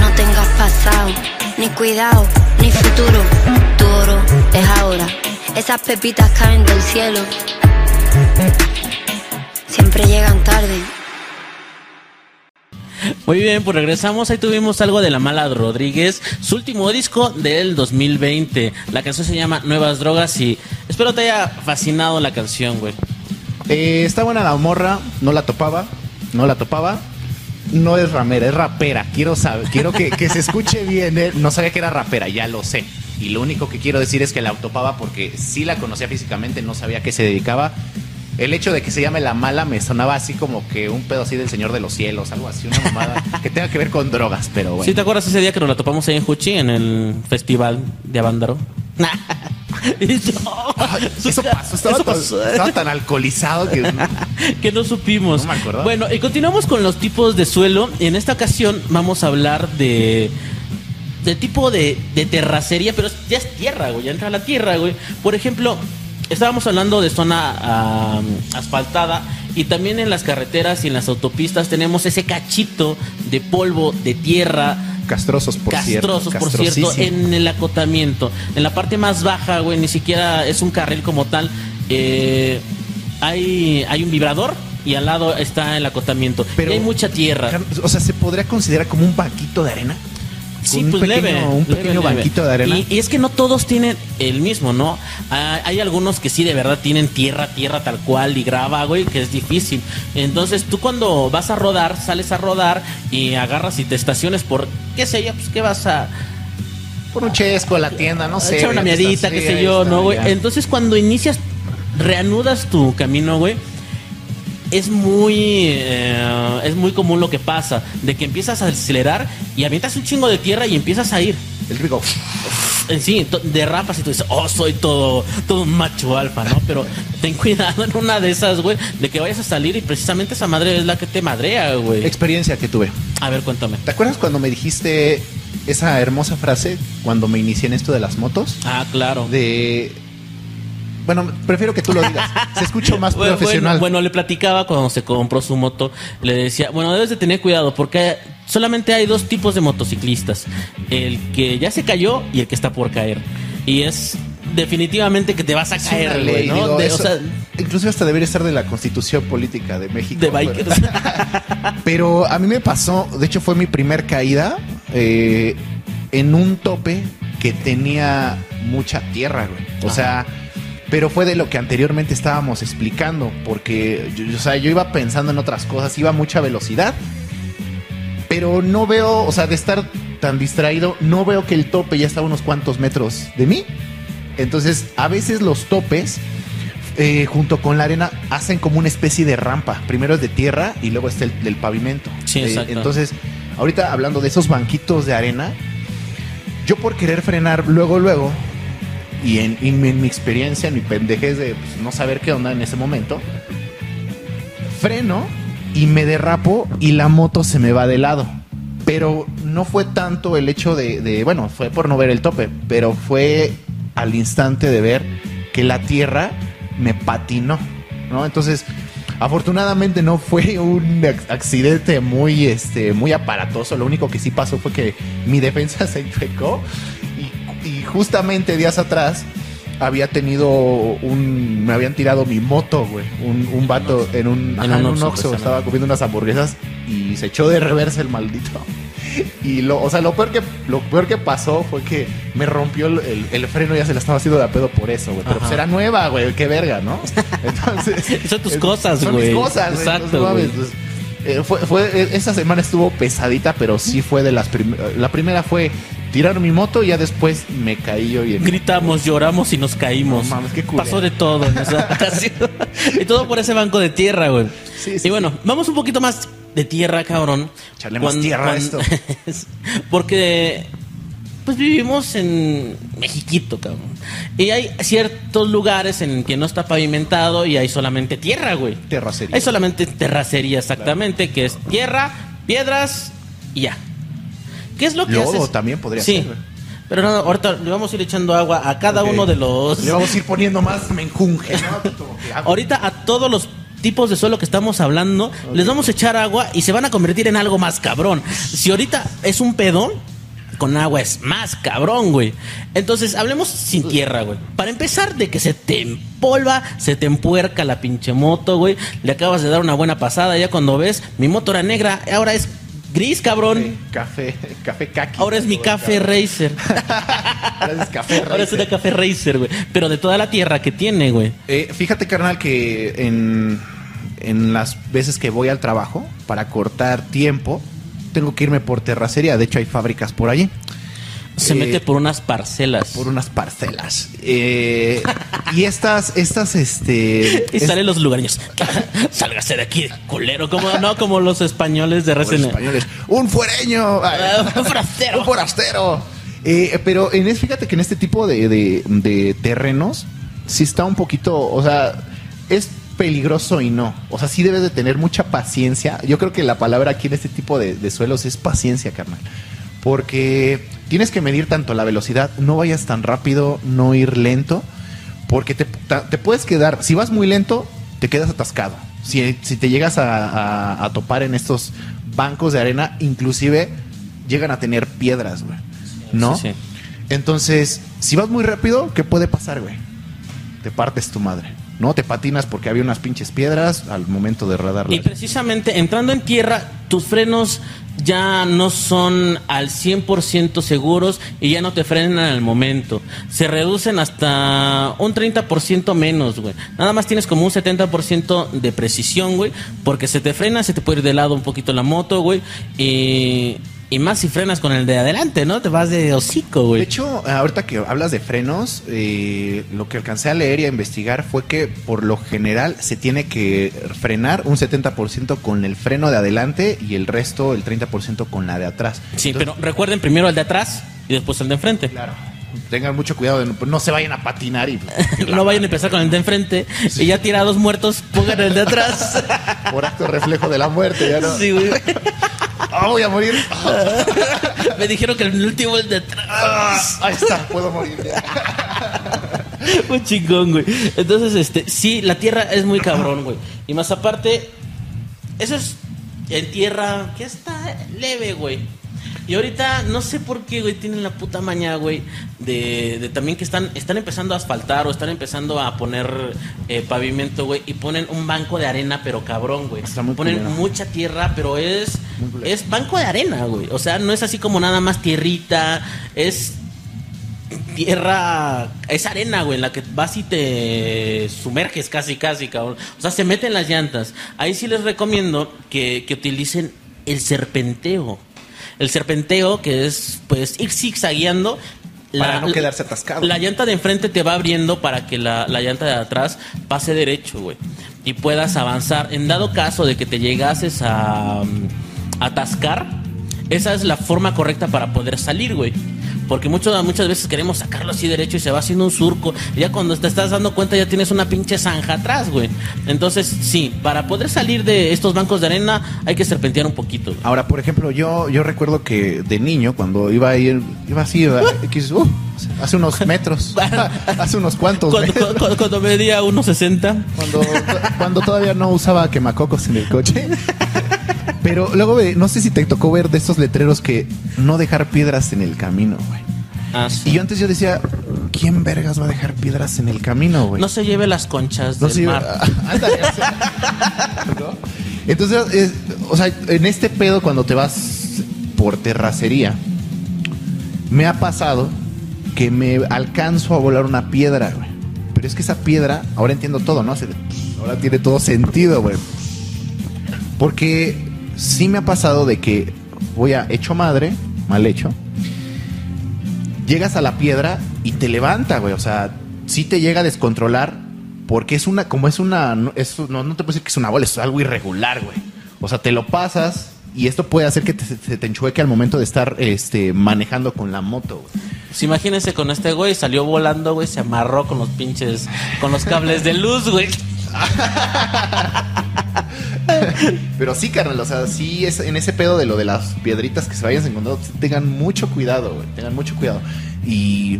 no tengas pasado, ni cuidado, ni futuro. Tu oro es ahora, esas pepitas caen del cielo siempre llegan tarde. Muy bien, pues regresamos. Ahí tuvimos algo de La Mala Rodríguez, su último disco del 2020. La canción se llama Nuevas Drogas y espero te haya fascinado la canción, güey. Eh, está buena la morra, no la topaba, no la topaba. No es ramera, es rapera. Quiero saber, quiero que, que se escuche bien. eh. No sabía que era rapera, ya lo sé. Y lo único que quiero decir es que la topaba porque sí la conocía físicamente, no sabía a qué se dedicaba. El hecho de que se llame La Mala me sonaba así como que un pedo así del Señor de los Cielos, algo así, una mamada que tenga que ver con drogas, pero bueno. ¿Sí te acuerdas ese día que nos la topamos ahí en Juchi, en el festival de Avándaro? Ay, eso pasó, estaba, Eso tan- estaba tan alcoholizado que... que no supimos. No me acordaba. Bueno, y continuamos con los tipos de suelo. En esta ocasión vamos a hablar de. de tipo de, de terracería, pero ya es tierra, güey. Ya entra a la tierra, güey. Por ejemplo, estábamos hablando de zona ah, asfaltada. Y también en las carreteras y en las autopistas tenemos ese cachito de polvo, de tierra, castrosos, por cierto. castrosos, por cierto, en el acotamiento. En la parte más baja, güey, ni siquiera es un carril como tal. Eh, hay, hay un vibrador y al lado está el acotamiento. Pero- y hay mucha tierra. O sea, ¿se podría considerar como un banquito de arena? Sí, un pues pequeño, leve. un pequeño leve. banquito de arena. Y, y es que no todos tienen el mismo, ¿no? Ah, hay algunos que sí de verdad tienen tierra, tierra tal cual y grava, güey, que es difícil. Entonces tú cuando vas a rodar, sales a rodar y agarras y te estaciones por, qué sé yo, pues qué vas a... Por un chesco a la tienda, no sé. echar una miadita, qué sé yo, ¿no, güey? Entonces cuando inicias, reanudas tu camino, güey. Es muy, eh, es muy común lo que pasa, de que empiezas a acelerar y avientas un chingo de tierra y empiezas a ir. El rico. En sí, to- derrapas y tú dices, oh, soy todo, todo macho alfa, ¿no? Pero ten cuidado en una de esas, güey, de que vayas a salir y precisamente esa madre es la que te madrea, güey. Experiencia que tuve. A ver, cuéntame. ¿Te acuerdas cuando me dijiste esa hermosa frase cuando me inicié en esto de las motos? Ah, claro. De. Bueno, prefiero que tú lo digas. Se escucha más Bueno, profesional. Bueno, bueno, le platicaba cuando se compró su moto, le decía, bueno, debes de tener cuidado porque solamente hay dos tipos de motociclistas, el que ya se cayó y el que está por caer. Y es definitivamente que te vas a Es caer, ley, ¿no? digo, De- eso- o sea, inclusive hasta debería estar de la constitución política de México. de bikers. Pero a mí me pasó, de hecho fue mi primer caída eh, en un tope que tenía mucha tierra, güey. O Ajá. sea, pero fue de lo que anteriormente estábamos explicando, porque yo, o sea, yo iba pensando en otras cosas, iba a mucha velocidad, pero no veo, o sea, de estar tan distraído, no veo que el tope ya está a unos cuantos metros de mí. Entonces, a veces los topes eh, junto con la arena hacen como una especie de rampa. Primero es de tierra y luego está el del pavimento. Sí, Eh, exacto. entonces, ahorita hablando de esos banquitos de arena, yo por querer frenar luego, luego, y en, y en mi experiencia, en mi pendejez de pues, no saber qué onda en ese momento, freno y me derrapo y la moto se me va de lado. Pero no fue tanto el hecho de, de, bueno, fue por no ver el tope, pero fue al instante de ver que la tierra me patinó, ¿no? Entonces, afortunadamente no fue un ac- accidente muy, este, muy aparatoso. Lo único que sí pasó fue que mi defensa se infecó y, justamente días atrás había tenido un, me habían tirado mi moto, güey, un, un vato en un, En ajá, un en un Oxxo, Oxxo, estaba comiendo unas hamburguesas y se echó de reversa el maldito. Y lo, o sea, lo peor que, lo peor que pasó fue que me rompió el, el- el freno, ya se la estaba haciendo de a pedo por eso, güey. Pero pues era nueva, güey, qué verga, ¿no? Entonces. Son tus es- cosas, son güey. mis cosas, güey. Exacto, Entonces, no mames, güey. pues, eh, fue, fue, esa semana estuvo pesadita, pero sí fue de las primeras. La primera fue tirar mi moto y ya después me caí yo y Gritamos, lloramos y nos caímos. No mames, qué culero. Pasó de todo ocasión. y todo por ese banco de tierra, güey. Sí, sí, y bueno, vamos un poquito más de tierra, cabrón. Echarle más tierra a esto. Porque pues vivimos en Mexiquito, cabrón. Y hay ciertos lugares en que no está pavimentado y hay solamente tierra, güey. Terracería. Hay solamente terracería, exactamente, que es tierra, piedras y ya. ¿Qué es lo que Lodo haces? también podría sí. ser. Pero no, ahorita le vamos a ir echando agua a cada uno de los. Le vamos a ir poniendo más menjunje. Ahorita a todos los tipos de suelo que estamos hablando, les vamos a echar agua y se van a convertir en algo más cabrón. Si ahorita es un pedón, con agua es más cabrón, güey. Entonces, hablemos sin tierra, güey. Para empezar, de que se te empolva, se te empuerca la pinche moto, güey. Le acabas de dar una buena pasada. Ya cuando ves, mi moto era negra, ahora es gris, cabrón. Café, café kaki. Ahora es mi café racer. Ahora es café Ahora es racer. una café racer, güey. Pero de toda la tierra que tiene, güey. Eh, fíjate, carnal, que en, en las veces que voy al trabajo para cortar tiempo, tengo que irme por terracería. De hecho, hay fábricas por allí, Se Eh, mete por unas parcelas. por unas parcelas. Eh, y estas, estas, este. Y salen los lugareños. Sálgase de aquí, culero. Como, no como los españoles de españoles. ¡Un fuereño! Ah, un forastero. ¡Un forastero! Eh, pero en es, fíjate que en este tipo de, de- de terrenos, sí está un poquito, o sea, es peligroso y no. O sea, sí debes de tener mucha paciencia. Yo creo que la palabra aquí en este tipo de, de suelos es paciencia, carnal. Porque tienes que medir tanto la velocidad, no vayas tan rápido, no ir lento, porque te, te puedes quedar, si vas muy lento, te quedas atascado. Si, si te llegas a, a- a topar en estos bancos de arena, inclusive llegan a tener piedras, güey. ¿No? Sí, sí. Entonces, si vas muy rápido, ¿qué puede pasar, güey? Te partes tu madre. ¿No? Te patinas porque había unas pinches piedras al momento de rodar. Y precisamente entrando en tierra, tus frenos ya no son al 100% seguros y ya no te frenan al momento. Se reducen hasta un 30% menos, güey. Nada más tienes como un 70% de precisión, güey, porque se te frena, se te puede ir de lado un poquito la moto, güey. Y, y más si frenas con el de adelante, ¿no? Te vas de hocico, De güey. hecho, ahorita que hablas de frenos, eh, lo que alcancé a leer y a investigar fue que por lo general se tiene que frenar un 70% con el freno de adelante y el resto, el 30% con la de atrás. Sí, Entonces, pero recuerden primero el de atrás y después el de enfrente. Claro. Tengan mucho cuidado de no, no se vayan a patinar y No vayan a empezar con el de enfrente y ya tirados muertos, pongan el de atrás. por acto reflejo de la muerte, ya no. Sí, güey. Ah, voy a morir. Ah, Me dijeron que el último es de atrás. ahí está, puedo morir. Muy chingón, güey. Entonces, este, sí, la tierra es muy cabrón, güey. Y más aparte, eso es en tierra que está leve, güey. Y ahorita no sé por qué, güey, tienen la puta maña, güey, de, de también que están, están empezando a asfaltar o están empezando a poner eh, pavimento, güey, y ponen un banco de arena, pero cabrón, güey. Ponen culero. mucha tierra, pero es, es banco de arena, güey. O sea, no es así como nada más tierrita, es tierra, es arena, güey, en la que vas y te sumerges casi, casi, cabrón. O sea, se meten las llantas. Ahí sí les recomiendo que, que utilicen el serpenteo. El serpenteo, que es, pues, ir zigzagueando. Para no quedarse atascado. La llanta de enfrente te va abriendo para que la, la llanta de atrás pase derecho, güey. Y puedas avanzar. En dado caso de que te llegases a, mm, atascar, esa es la forma correcta para poder salir, güey. Porque mucho- muchas veces queremos sacarlo así derecho y se va haciendo un surco. Ya cuando te estás dando cuenta ya tienes una pinche zanja atrás, güey. Entonces, sí, para poder salir de estos bancos de arena hay que serpentear un poquito. güey. Ahora, por ejemplo, yo, yo recuerdo que de niño, cuando iba a ir, iba así, iba- X, uh, hace unos metros, hace unos cuantos Cuando, metros, cuando, cuando medía 1.60. cuando, cuando todavía no usaba quemacocos en el coche. Pero luego, no sé si te tocó ver de estos letreros que no dejar piedras en el camino, güey. Ah, sí. Y yo antes yo decía, ¿quién vergas va a dejar piedras en el camino, güey? No se lleve las conchas No del mar. ándale, o sea, ¿no? Entonces, es- o sea, en este pedo cuando te vas por terracería, me ha pasado que me alcanzo a volar una piedra, güey. Pero es que esa piedra, ahora entiendo todo, ¿no? Se- Ahora tiene todo sentido, güey. Porque sí me ha pasado de que voy a hecho madre, mal hecho, llegas a la piedra y te levanta, güey. O sea, sí te llega a descontrolar porque es una, como es una, no, es- no, no te puedo decir que es una bola, es algo irregular, güey. O sea, te lo pasas y esto puede hacer que se te enchueque al momento de estar este, manejando con la moto, güey. Pues imagínense con este güey, salió volando, güey, se amarró con los pinches, con los cables de luz, güey. Pero sí, carnal, o sea, sí es en ese pedo de lo de las piedritas que se vayan encontrando, tengan mucho cuidado, güey, tengan mucho cuidado. Y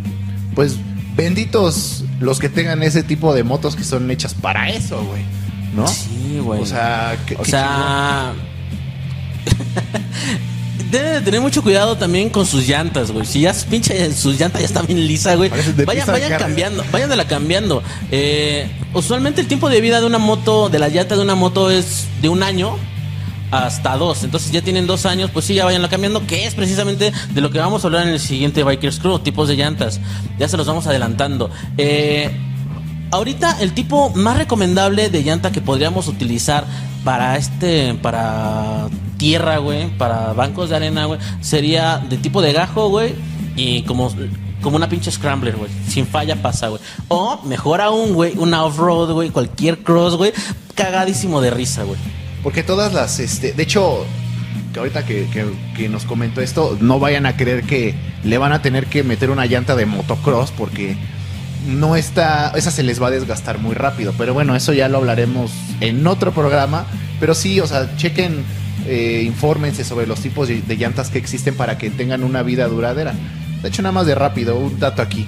pues benditos los que tengan ese tipo de motos que son hechas para eso, güey. ¿No? Sí, güey. O sea, qué- O qué sea, debe de tener mucho cuidado también con sus llantas, güey. Si ya pinche sus llantas ya está bien lisa, güey. Vayan, vayan cambiando, vayan la cambiando. Eh, usualmente el tiempo de vida de una moto, de la llanta de una moto es de un año hasta dos. Entonces ya tienen dos años, pues sí, ya vayanla cambiando, que es precisamente de lo que vamos a hablar en el siguiente Bikers Crew, tipos de llantas. Ya se los vamos adelantando. Eh, ahorita el tipo más recomendable de llanta que podríamos utilizar para este, para tierra, güey, para bancos de arena, güey, sería de tipo de gajo, güey, y como como una pinche scrambler, güey. Sin falla pasa, güey. O mejor aún, güey, una off-road, güey, cualquier cross, güey, cagadísimo de risa, güey. Porque todas las, este, de hecho, que ahorita que, que- que nos comentó esto, no vayan a creer que le van a tener que meter una llanta de motocross porque no está, esa se les va a desgastar muy rápido. Pero bueno, eso ya lo hablaremos en otro programa. Pero sí, o sea, chequen, eh, infórmense sobre los tipos de, de llantas que existen para que tengan una vida duradera. De hecho, nada más de rápido, un dato aquí.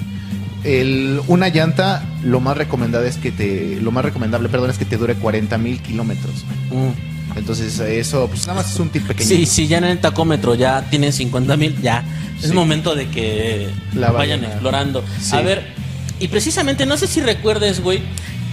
El- una llanta, lo más recomendable es que te, lo más recomendable, perdón, es que te dure 40 mil kilómetros. Mm. Entonces eso, pues nada más es un tip pequeño. Sí, sí, ya en el tacómetro ya tienen 50 mil, ya. Es momento de que La vayan explorando. Sí. A ver, y precisamente, no sé si recuerdes, güey,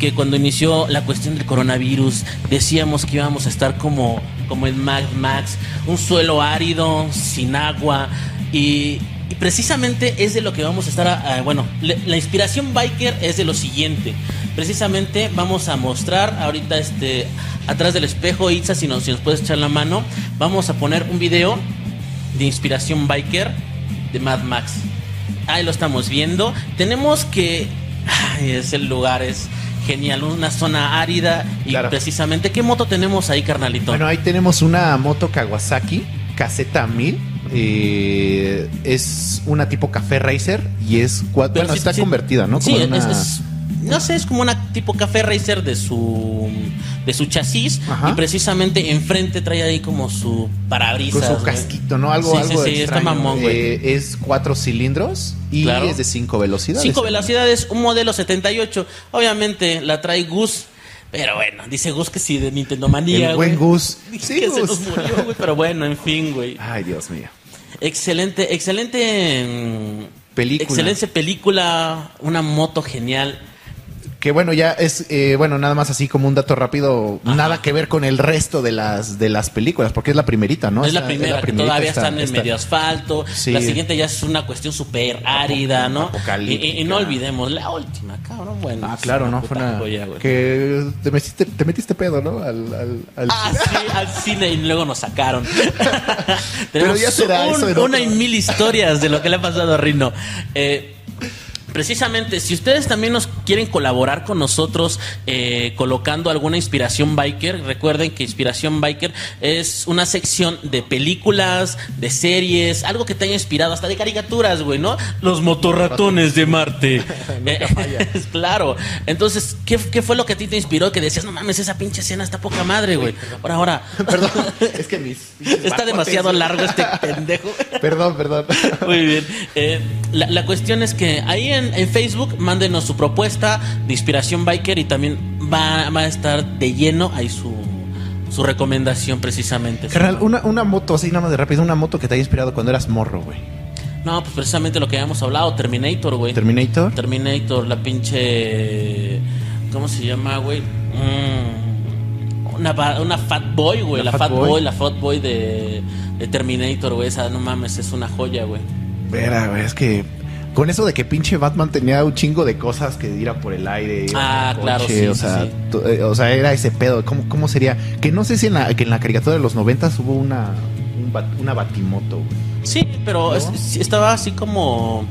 que cuando inició la cuestión del coronavirus, decíamos que íbamos a estar como, como en Mad Max, un suelo árido, sin agua, y, precisamente es de lo que vamos a estar, a- bueno, la inspiración biker es de lo siguiente. Precisamente vamos a mostrar ahorita este atrás del espejo, Itza, si si nos puedes echar la mano, vamos a poner un video de inspiración biker de Mad Max. Ahí lo estamos viendo. Tenemos que. Ay, es el lugar, es genial. Una zona árida. Y Claro. precisamente, ¿qué moto tenemos ahí, carnalito? Bueno, ahí tenemos una moto Kawasaki, caseta 1000. eh, es una tipo café racer y es cua- Pero bueno, sí- está sí- convertida, ¿no? Sí, Como es, una- es- No sé, es como una tipo café racer de su. de su chasis. Ajá. Y precisamente enfrente trae ahí como su parabrisas. con su casquito, ¿no? Algo, Sí, algo sí, sí, está mamón, güey. Eh, es cuatro cilindros y Claro. es de cinco velocidades. Cinco velocidades, un modelo 78. Obviamente la trae Gus. Pero bueno, dice Gus que sí, de Nintendo Manía. El buen. Gus. Dice Sí, que se nos murió, güey. Pero bueno, en fin, güey. Ay, Dios mío. Excelente, excelente. mm, Película. Excelente película. Una moto genial. Que bueno, ya es, eh, bueno, nada más así como un dato rápido, nada que ver con el resto de las de las películas, porque es la primerita, ¿no? es la primera, que primerita, todavía está- están en está- medio asfalto. Sí. La siguiente ya es una cuestión súper árida, ¿no? Y, Apocalíptica. y- y no olvidemos, la última, cabrón. Bueno, Ah, es claro, ¿no? Fue una... joya, güey. que te metiste, te metiste pedo, ¿no? Al, al, al- Ah, sí, al cine y luego nos sacaron. Pero ya será un- eso en una y mil historias de lo que le ha pasado a Rino. Eh, Precisamente, si ustedes también nos quieren colaborar con nosotros eh, colocando alguna inspiración biker, recuerden que Inspiración Biker es una sección de películas, de series, algo que te haya inspirado, hasta de caricaturas, güey, ¿no? Los motorratones de Marte. Eh, claro. Entonces, ¿qué, qué fue lo que a ti te inspiró? Que decías, no mames, esa pinche escena está poca madre, güey. Ahora, ahora. Perdón, es que mis... Está demasiado largo este pendejo. Perdón, perdón. Muy bien. Eh, la, la cuestión es que ahí en, en Facebook mándenos su propuesta de inspiración biker y también va, va a estar de lleno ahí su, su recomendación precisamente. Carnal, una, una moto así nada más de rápido, una moto que te haya inspirado cuando eras morro, güey. No, pues precisamente lo que habíamos hablado, Terminator, güey. Terminator. Terminator, la pinche... ¿Cómo se llama, güey? Mm, una, una Fat Boy, güey. La La, Fat Fat Boy. Boy, la Fat Boy de, de Terminator, güey. Esa, no mames, es una joya, güey. Vera, güey, es que con eso de que pinche Batman tenía un chingo de cosas que ir a por el aire. ir Ah, claro, sí, o sí, sea, sí. eh, o sea, era ese pedo. ¿Cómo, cómo sería? Que no sé si en la, que en la caricatura de los noventas hubo una, un bat- una batimoto, güey. Sí, pero ¿No? es- sí, estaba así como...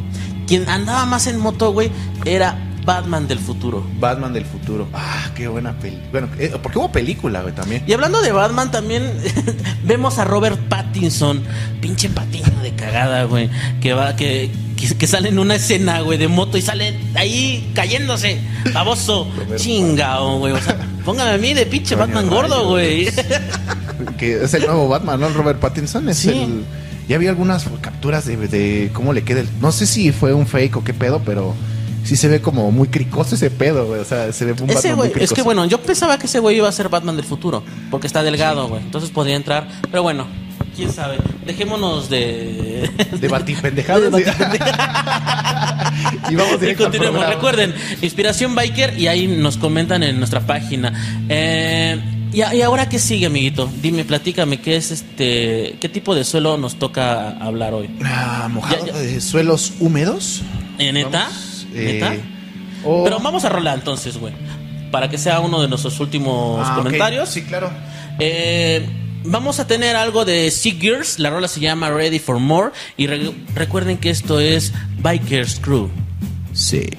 Quien andaba más en moto, güey, era Batman del futuro. Batman del futuro. Ah, qué buena peli. Bueno, eh, porque hubo película, güey, también. Y hablando de Batman, también vemos a Robert Pattinson, pinche patiño de cagada, güey, que va, que, que, que sale en una escena, güey, de moto y sale ahí cayéndose, baboso, chingao, güey. O sea, póngame a mí de pinche Batman gordo, güey. Que es el nuevo Batman, ¿no? Robert Pattinson es Sí. el. Ya vi algunas capturas de, de cómo le queda el. No sé si fue un fake o qué pedo, pero sí se ve como muy cricoso ese pedo, güey. O sea, se ve un Ese Batman muy es que bueno, yo pensaba que ese güey iba a ser Batman del futuro, porque está delgado, güey. Entonces podría entrar, pero bueno, quién sabe. Dejémonos de. De batipendejadas. De y vamos Y continuemos. Recuerden, Inspiración Biker y ahí nos comentan en nuestra página. Eh, y, ahora qué sigue, amiguito? Dime, platícame, ¿qué es este, qué tipo de suelo nos toca hablar hoy? Ah, mojado Ya, suelos húmedos. ¿Eh, ¿Neta? Vamos, eh, ¿Neta? o- Pero vamos a rolar entonces, güey. Para que sea uno de nuestros últimos Ah, comentarios. Sí, claro. Eh, vamos a tener algo de Sea Girls. La rola se llama Ready for More. Y re- recuerden que esto es Bikers Crew. Sí.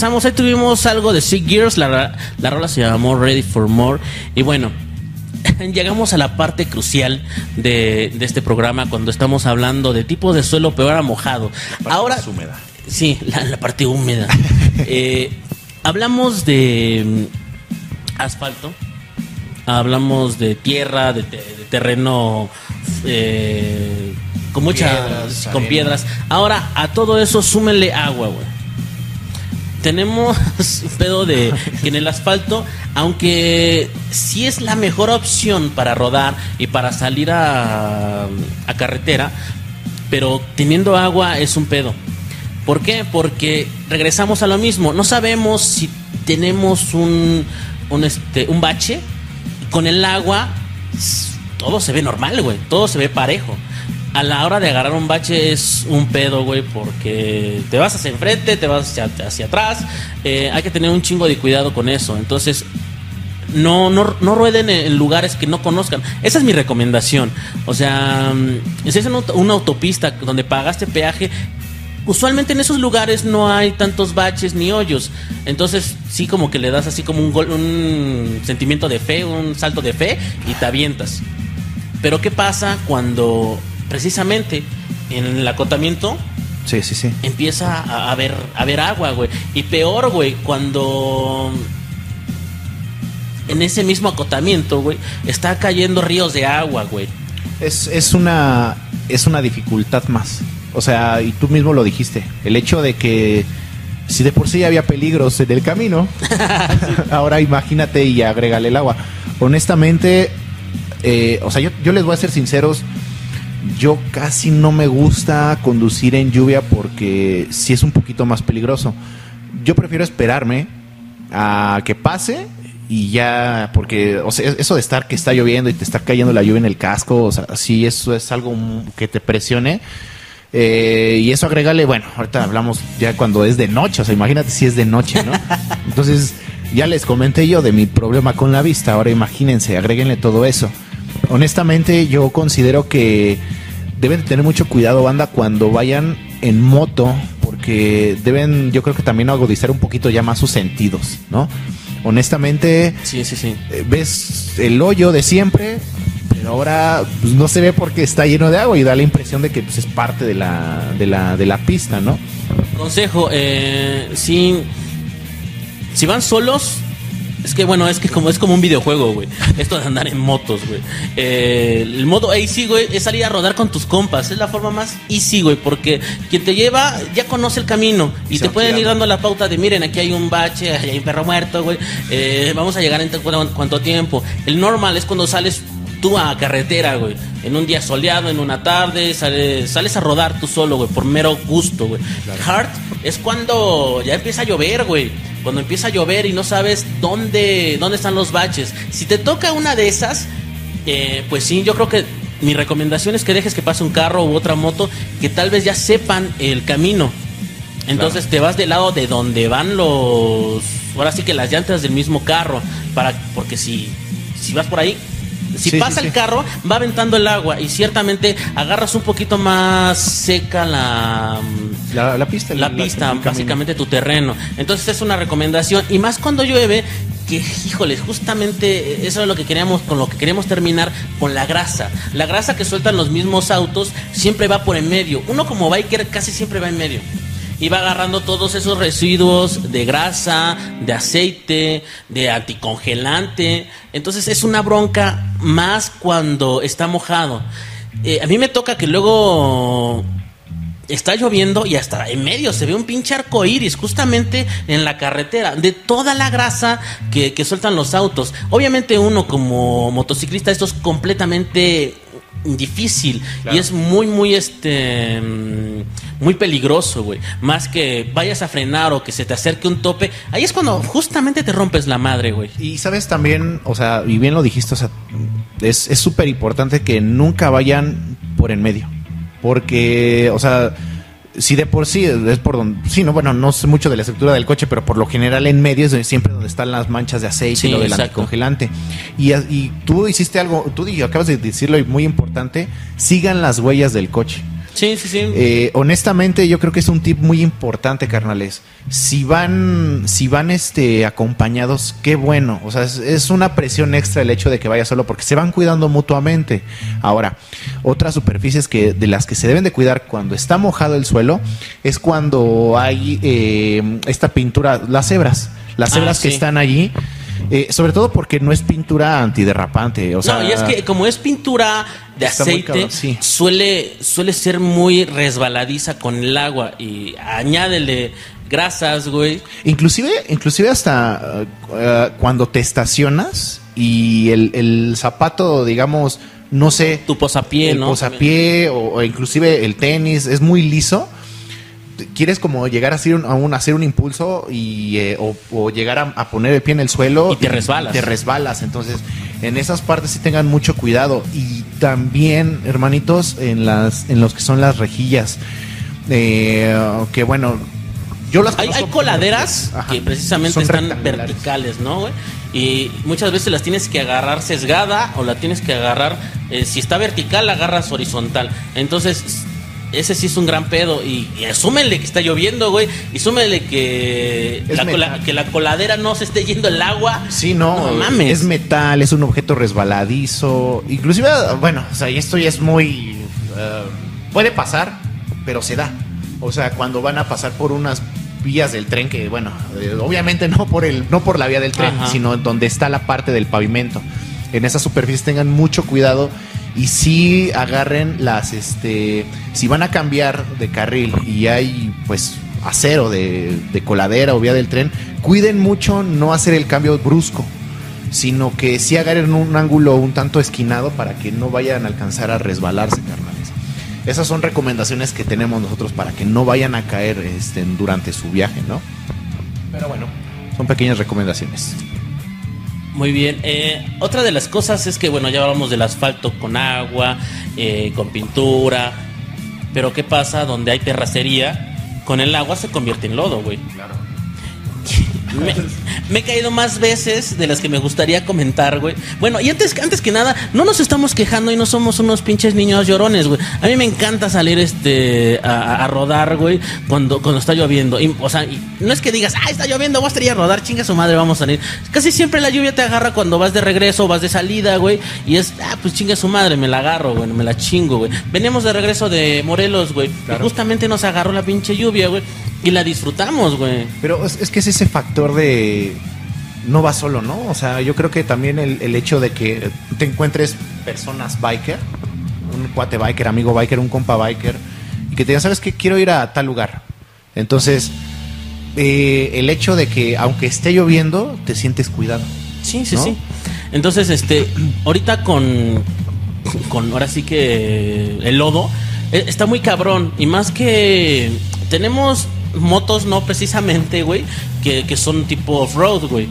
Regresamos, ahí tuvimos algo de Sick Gears, la, la rola se llamó Ready for More. Y bueno, llegamos a la parte crucial de, de este programa cuando estamos hablando de tipos de suelo peor a mojado. Ahora, más húmeda. Sí, la, la parte húmeda. Eh, hablamos de mm, asfalto, hablamos de tierra, de, te- de terreno eh, con muchas, Piedras, con arena. piedras. Ahora, a todo eso súmenle agua, güey tenemos un pedo de en el asfalto, aunque sí es la mejor opción para rodar y para salir a, a carretera, pero teniendo agua es un pedo. ¿Por qué? Porque regresamos a lo mismo. No sabemos si tenemos un, un, este, un bache. Con el agua todo se ve normal, güey. Todo se ve parejo. A la hora de agarrar un bache es un pedo, güey, porque te vas hacia enfrente, te vas hacia, atrás. Eh, hay que tener un chingo de cuidado con eso. Entonces, no, no, no rueden en lugares que no conozcan. Esa es mi recomendación. O sea, mm, si es una autopista donde pagaste peaje, usualmente en esos lugares no hay tantos baches ni hoyos. Entonces, sí, como que le das así como un, gol, un sentimiento de fe, un salto de fe y te avientas. Pero, ¿qué pasa cuando precisamente en el acotamiento Sí, sí, sí. empieza a haber, a haber agua, güey. Y peor, güey, cuando en ese mismo acotamiento, güey, está cayendo ríos de agua, güey. Es, es una es una dificultad más. O sea, y tú mismo lo dijiste. El hecho de que si de por sí había peligros en el camino, ahora imagínate y agrégale el agua. Honestamente, eh, o sea, yo, yo les voy a ser sinceros. Yo casi no me gusta conducir en lluvia porque sí es un poquito más peligroso. Yo prefiero esperarme a que pase y ya, porque, o sea, eso de estar que está lloviendo y te está cayendo la lluvia en el casco, o sea, sí, eso es algo que te presione. Eh, y eso agrégale, bueno, ahorita hablamos ya cuando es de noche, o sea, imagínate si es de noche, ¿no? Entonces, ya les comenté yo de mi problema con la vista, ahora imagínense, agréguenle todo eso. Honestamente, yo considero que deben de tener mucho cuidado, banda, cuando vayan en moto, porque deben, yo creo que también agudizar un poquito ya más sus sentidos, ¿no? Honestamente, Sí, sí, sí. eh, ves el hoyo de siempre, pero ahora pues, no se ve porque está lleno de agua y da la impresión de que pues, es parte de la, de la, de la pista, ¿no? Consejo, eh, si, si van solos, Es que bueno, es que como es como un videojuego, güey. Esto de andar en motos, güey. Eh, el modo easy, güey, es salir a rodar con tus compas. Es la forma más easy, güey, porque quien te lleva ya conoce el camino y, te pueden ir dando la pauta de miren, aquí hay un bache, hay un perro muerto, güey. Eh, vamos a llegar en cu- cuánto tiempo. El normal es cuando sales tú a carretera, güey. En un día soleado, en una tarde, sales, sales a rodar tú solo, güey, por mero gusto, güey. Hard es cuando ya empieza a llover, güey. Cuando empieza a llover y no sabes dónde, dónde están los baches. Si te toca una de esas, eh, pues sí, yo creo que mi recomendación es que dejes que pase un carro u otra moto que tal vez ya sepan el camino. Entonces te vas del lado de donde van los. Ahora sí que las llantas del mismo carro. para Porque si, si vas por ahí. Si Sí, pasa sí, el carro, va aventando el agua y ciertamente agarras un poquito más seca la, La, la pista. la pista, básicamente tu terreno. Entonces es una recomendación y más cuando llueve que híjole, justamente eso es lo que queríamos con lo que queríamos terminar con la grasa. La grasa que sueltan los mismos autos siempre va por en medio. Uno como biker casi siempre va en medio. Va agarrando todos esos residuos de grasa, de aceite, de anticongelante. Entonces es una bronca más cuando está mojado. Eh, a mí me toca que luego está lloviendo y hasta en medio se ve un pinche arco iris justamente en la carretera de toda la grasa que, que sueltan los autos. Obviamente uno como motociclista esto es completamente difícil y es muy muy este mm, muy peligroso, güey. Más que vayas a frenar o que se te acerque un tope, ahí es cuando justamente te rompes la madre, güey. Y sabes también, o sea, y bien lo dijiste, o sea, es es súper importante que nunca vayan por en medio. Porque, o sea, si de por sí es por donde. Sí, no, bueno, no sé mucho de la estructura del coche, pero por lo general en medio es siempre donde están las manchas de aceite Sí, y lo del exacto. anticongelante. Y, y tú hiciste algo, tú acabas de decirlo y muy importante: sigan las huellas del coche. Sí, sí, sí. Eh, honestamente, yo creo que es un tip muy importante, carnales. Si van, si van este acompañados, qué bueno. O sea, es, es una presión extra el hecho de que vaya solo, porque se van cuidando mutuamente. Ahora, otras superficies que de las que se deben de cuidar cuando está mojado el suelo es cuando hay eh, esta pintura, las cebras, las Ah, cebras que sí. están allí. Eh, sobre todo porque no es pintura antiderrapante. O sea, no, y es que como es pintura de aceite, cabrón, sí. suele, suele ser muy resbaladiza con el agua y añádele grasas, güey. Inclusive, inclusive hasta uh, cuando te estacionas y el, el zapato, digamos, no sé, Tu posapié, el ¿no? posapié o, o inclusive el tenis es muy liso. Quieres como llegar a hacer un, a un- a hacer un impulso y eh, o, o llegar a, a poner el pie en el suelo Y te resbalas. Te resbalas. Entonces, en esas partes sí tengan mucho cuidado. Y también, hermanitos, en las en los que son las rejillas. Eh, que bueno, yo las Hay, hay coladeras Ajá. que precisamente Son están verticales, ¿no, güey? Y muchas veces las tienes que agarrar sesgada o la tienes que agarrar, eh, si está vertical, la agarras horizontal. Entonces, ese sí es un gran pedo. Y, y asúmenle que está lloviendo, güey. Y súmenle que la, cola- que la coladera no se esté yendo el agua. Sí, no, No mames. es metal, es un objeto resbaladizo. Inclusive, bueno, o sea, esto ya es muy... eh, puede pasar, pero se da. O sea, cuando van a pasar por unas vías del tren que, bueno, eh, obviamente no por, el, no por la vía del tren, Ajá. sino donde está la parte del pavimento. En esas superficies tengan mucho cuidado y si agarren las, este, si van a cambiar de carril y hay, pues, acero de, de coladera o vía del tren, cuiden mucho no hacer el cambio brusco, sino que sí agarren un ángulo un tanto esquinado para que no vayan a alcanzar a resbalarse, carnales. Esas son recomendaciones que tenemos nosotros para que no vayan a caer este, durante su viaje, ¿no? Pero bueno, son pequeñas recomendaciones. Muy bien. Eh, otra de las cosas es que, bueno, ya hablamos del asfalto con agua, eh, con pintura. Pero ¿qué pasa donde hay terracería? Con el agua se convierte en lodo, güey. Me, me he caído más veces de las que me gustaría comentar, güey. Bueno, y antes, antes que nada, no nos estamos quejando y no somos unos pinches niños llorones, güey. A mí me encanta salir este a, a rodar, güey, cuando, cuando está lloviendo. Y, o sea, y no es que digas, ah, está lloviendo, voy a a rodar, chinga su madre, vamos a salir. Casi siempre la lluvia te agarra cuando vas de regreso o vas de salida, güey. Y es, ah, pues chinga su madre, me la agarro, güey, me la chingo, güey. Veníamos de regreso de Morelos, güey. Y justamente nos agarró la pinche lluvia, güey. Y la disfrutamos, güey. Pero es, es que es ese factor de, no va solo, ¿no? O sea, yo creo que también el, el hecho de que te encuentres personas biker, un cuate biker, amigo biker, un compa biker, y que te digan, ¿sabes qué? Quiero ir a tal lugar. Entonces, eh, el hecho de que aunque esté lloviendo, te sientes cuidado. Sí, sí, ¿no? sí. Entonces, este, ahorita con, con ahora sí que el lodo, eh, está muy cabrón. Y más que tenemos motos, no precisamente, güey, que, que son tipo off-road, güey.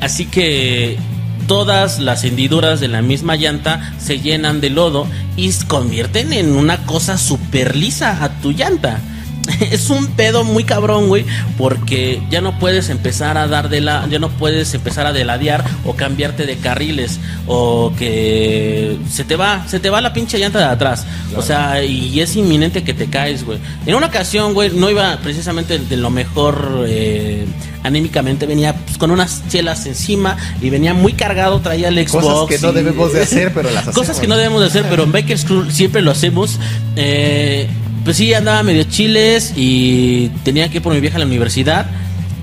Así que todas las hendiduras de la misma llanta se llenan de lodo y convierten en una cosa súper lisa a tu llanta. Es un pedo muy cabrón, güey, porque ya no puedes empezar a dar de la, ya no puedes empezar a deladear o cambiarte de carriles o que se te va, se te va la pinche llanta de atrás. O sea, y es inminente que te caes, güey. En una ocasión, güey, no iba precisamente de lo mejor eh, anímicamente, venía pues, con unas chelas encima y venía muy cargado, traía el Xbox. Cosas que no y- debemos de hacer, pero las Cosas hacemos. que no debemos de hacer, pero en Baker's Crew siempre lo hacemos. Eh, pues sí, andaba medio chiles y tenía que ir por mi vieja a la universidad.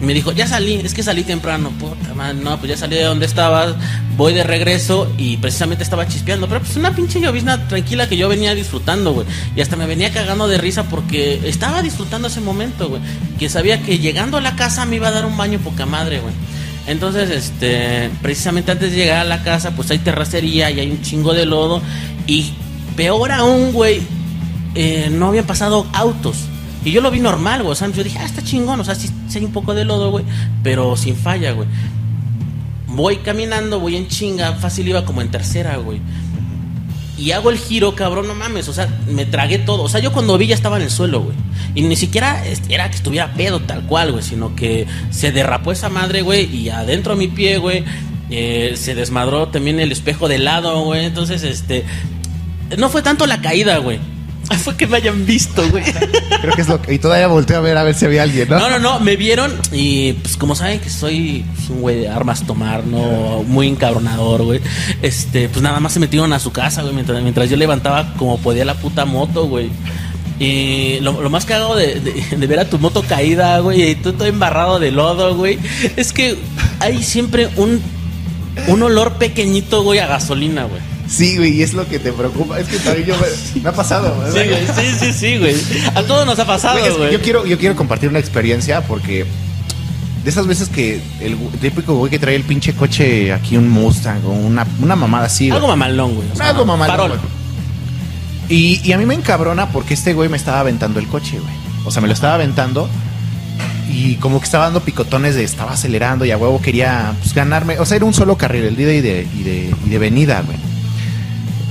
Me dijo, ya salí, es que salí temprano. Puta madre, no, pues ya salí de donde estabas, voy de regreso y precisamente estaba chispeando. Pero pues una pinche llovizna tranquila que yo venía disfrutando, güey. Y hasta me venía cagando de risa porque estaba disfrutando ese momento, güey. Que sabía que llegando a la casa me iba a dar un baño poca madre, güey. Entonces, este, precisamente antes de llegar a la casa, pues hay terracería y hay un chingo de lodo. Y peor aún, güey, eh, no habían pasado autos. Y yo lo vi normal, güey. O sea, yo dije, ah, está chingón. O sea, sí, hay un poco de lodo, güey. Pero sin falla, güey. Voy caminando, voy en chinga. Fácil iba como en tercera, güey. Y hago el giro, cabrón, no mames. O sea, me tragué todo. O sea, yo cuando vi ya estaba en el suelo, güey. Y ni siquiera era que estuviera pedo tal cual, güey. Sino que se derrapó esa madre, güey. Y adentro de mi pie, güey. eh, se desmadró también el espejo de lado, güey. Entonces, este. No fue tanto la caída, güey. Fue que me hayan visto, güey. Creo que es lo que... Y todavía volteo a ver a ver si había alguien, ¿no? No, no, no, me vieron y pues como saben que soy pues, un güey de armas tomar, no muy encabronador, güey. Este, pues nada más se metieron a su casa, güey, mientras, mientras yo levantaba como podía la puta moto, güey. Y lo, lo más cagado de, de- de ver a tu moto caída, güey, y tú todo embarrado de lodo, güey, es que hay siempre un, un olor pequeñito, güey, a gasolina, güey. Sí, güey, y es lo que te preocupa. Es que también yo me, me ha pasado. Sí, güey, sí, sí, sí, güey. A todos nos ha pasado, Güey, yo quiero, yo quiero compartir una experiencia porque de esas veces que el típico güey que trae el pinche coche aquí un Mustang o una, una mamada así. güey. Algo mamalón, güey. o sea, Algo mamalón. Y, y a mí me encabrona porque este güey me estaba aventando el coche, güey. O sea, me lo estaba aventando y como que estaba dando picotones de estaba acelerando y a huevo quería pues, ganarme. O sea, era un solo carril, el ida y de, y de, y de venida, güey.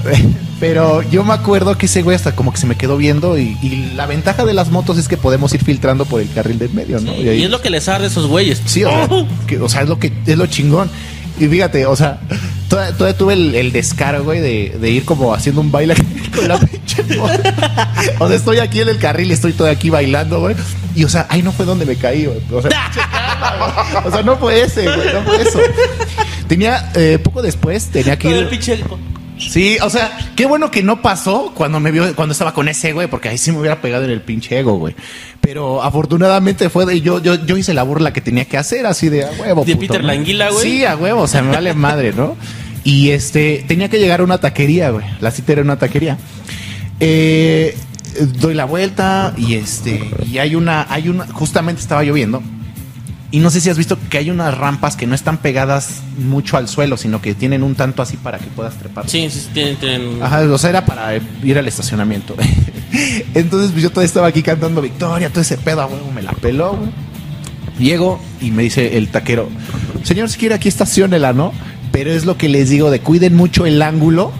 Pero yo me acuerdo que ese güey hasta como que se me quedó viendo y, y la ventaja de las motos es que podemos ir filtrando por el carril del medio, ¿no? Sí, Y ahí- y es lo que les arde a esos güeyes. Sí, o sea, que- o sea, es lo que es lo chingón. Y fíjate, o sea, todavía, todavía tuve el, el descaro, güey, de, de ir como haciendo un baile con la pinche moto. O sea, estoy aquí en el carril y estoy todo aquí bailando, güey. Y, o sea, ahí no fue donde me caí, güey. O sea, güey. o sea, no fue ese, güey, no fue eso. Tenía, eh, poco después, tenía que el ir... Sí, o sea, qué bueno que no pasó cuando me vio, cuando estaba con ese güey, porque ahí sí me hubiera pegado en el pinche ego, güey. Pero afortunadamente fue de yo, yo, yo hice la burla que tenía que hacer, así de a huevo. ¿De puto, Peter ¿no? Languila, güey? Sí, a huevo, o sea, me vale madre, ¿no? Y este, tenía que llegar a una taquería, güey. La cita era una taquería. Eh, doy la vuelta y este, y hay una, hay una, justamente estaba lloviendo. Y no sé si has visto que hay unas rampas que no están pegadas mucho al suelo, sino que tienen un tanto así para que puedas trepar. Sí, sí, tienen. tienen- Ajá, o sea, era para ir al estacionamiento. Entonces, pues yo todavía estaba aquí cantando Victoria, todo ese pedo, a huevo, me la peló, güey. Llego y me dice el taquero, señor, si quiere aquí estacionela, ¿no? Pero es lo que les digo, de cuiden mucho el ángulo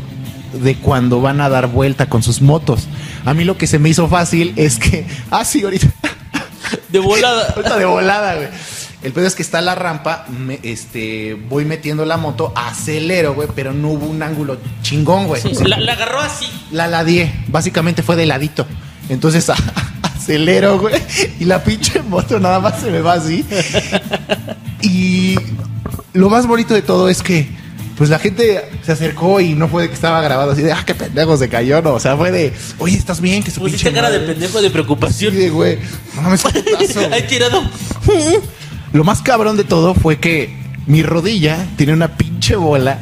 de cuando van a dar vuelta con sus motos. A mí lo que se me hizo fácil es que, ah, sí, ahorita, De volada. ahorita de volada, güey. El pedo es que está la rampa, me- este, voy metiendo la moto, acelero, güey, pero no hubo un ángulo chingón, güey. Sí, la, la agarró así. La ladié, básicamente fue de ladito. Entonces acelero, güey, y la pinche moto nada más se me va así. Y lo más bonito de todo es que, pues la gente se acercó y no fue de que estaba grabado así de, ah, qué pendejo se cayó, no. O sea, fue de, oye, ¿estás bien? Que su Pusiste cara de madre". pendejo de Sí, preocupación. de, güey, no mames, qué putazo. Hay tirado. Lo más cabrón de todo fue que mi rodilla tiene una pinche bola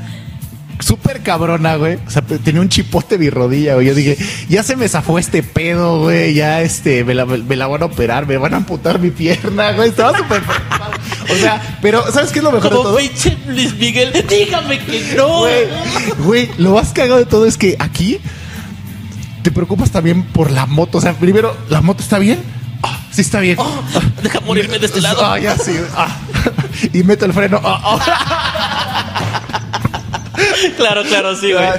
súper cabrona, güey. O sea, tenía un chipote mi rodilla, güey. Yo dije, ya se me zafó este pedo, güey. Ya, este, me la, me la van a operar, me van a amputar mi pierna, güey. Estaba súper. O sea, pero, ¿sabes qué es lo mejor de todo? pinche Luis Miguel, dígame que no. Güey, güey, lo más cagado de todo es que aquí te preocupas también por la moto. O sea, primero, ¿la moto está bien? Ah, sí está bien. Oh, deja morirme de este lado. Ah, ya sí. ah. Y meto el freno. Ah, ah. Claro, claro, sí, güey. Ah.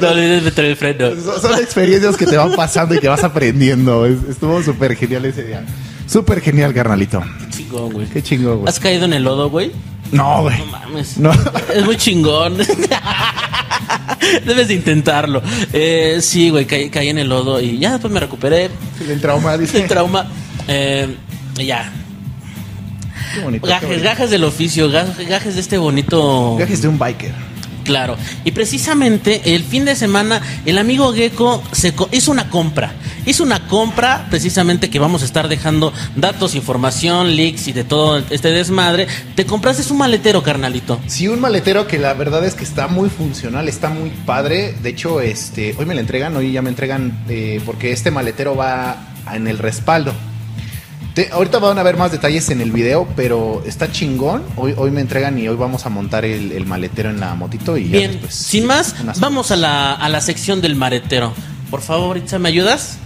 No olvides meter el freno. Son, son experiencias que te van pasando y que vas aprendiendo. Es- Estuvo súper genial ese día. Súper genial, carnalito. Chingón, güey. Qué chingón, güey. ¿Has caído en el lodo, güey? No, güey. No mames. No. Es muy chingón. Debes de intentarlo. Eh, sí, güey, caí, caí en el lodo y ya después me recuperé. El trauma, dice. El trauma. Eh, ya. Qué bonito. Gajes, gajes del oficio, gajes, gajes de este bonito. Gajes de un biker. Claro. Y precisamente el fin de semana el amigo Gecko se co- hizo una compra. Hizo una compra precisamente que vamos a estar dejando datos, información, leaks y de todo este desmadre. Te compraste un maletero, carnalito. Sí, un maletero que la verdad es que está muy funcional, está muy padre. De hecho, este, hoy me lo entregan, hoy ya me entregan, eh, porque este maletero va en el respaldo. Te- ahorita van a ver más detalles en el video, pero está chingón. Hoy, hoy me entregan y hoy vamos a montar el, el maletero en la motito y ya Bien, después- sin más, vamos a la, a la sección del maletero. Por favor, Itza, ¿me ayudas?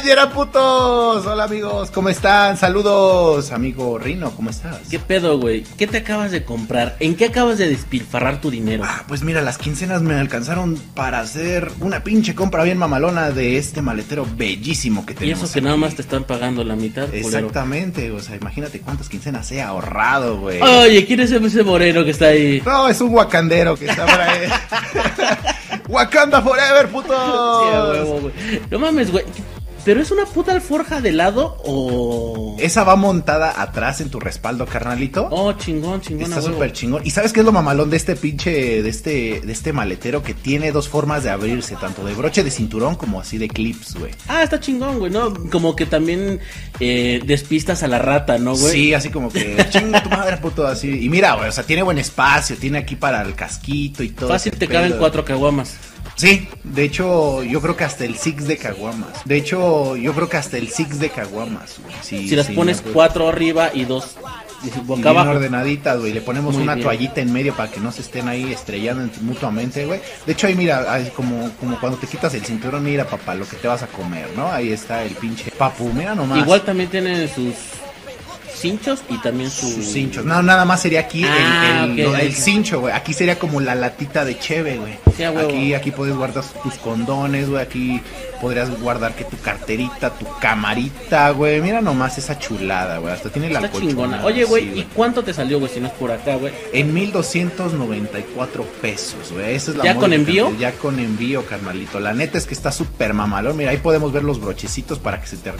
¡Ayera putos! Hola amigos, ¿cómo están? Saludos, amigo Rino, ¿cómo estás? ¿Qué pedo, güey? ¿Qué te acabas de comprar? ¿En qué acabas de despilfarrar tu dinero? Ah, pues mira, las quincenas me alcanzaron para hacer una pinche compra bien mamalona de este maletero bellísimo que y tenemos. eso que nada más te están pagando la mitad, culero. Exactamente, o sea, imagínate cuántas quincenas he ahorrado, güey. Oye, ¿quién es ese moreno que está ahí? No, es un wakandero que está por ahí. Wakanda forever, puto. Sí, güey. No mames, güey. ¿Pero es una puta alforja de lado o...? Esa va montada atrás en tu respaldo, carnalito. Oh, chingón, chingón, Está súper chingón. ¿Y sabes qué es lo mamalón de este pinche, de este, de este maletero que tiene dos formas de abrirse, tanto de broche de cinturón como así de clips, güey? Ah, está chingón, güey, ¿no? Como que también eh, despistas a la rata, ¿no, güey? Sí, así como que chinga tu madre, puto, así. Y mira, güey, o sea, tiene buen espacio, tiene aquí para el casquito y todo. Fácil te caben cuatro caguamas. Sí, de hecho, yo creo que hasta el six de caguamas. De hecho, yo creo que hasta el six de caguamas, güey. Sí, Si las sí, pones cuatro arriba y dos y bien abajo. ordenaditas, güey. Le ponemos Muy una bien. toallita en medio para que no se estén ahí estrellando mutuamente, güey. De hecho, ahí mira, ahí como, como cuando te quitas el cinturón, mira, papá, lo que te vas a comer, ¿no? Ahí está el pinche papu, mira nomás. Igual también tienen sus cinchos y también sus... sus cinchos. No, nada más sería aquí el- Ah, el, lo cincho, güey. Aquí sería como la latita de cheve, güey. Sí, aquí, aquí puedes guardar tus condones, güey. Aquí podrías guardar que tu carterita, tu camarita, güey. Mira nomás esa chulada, güey. Hasta tiene la Está colchonada, chingona. Oye, güey, sí, ¿y cuánto te salió, güey, si no es por acá, güey? En 1294 pesos, güey. Esa es la ¿Ya con envío? Ya con envío, carnalito. La neta es que está súper mamalón. Mira, ahí podemos ver los brochecitos para que se te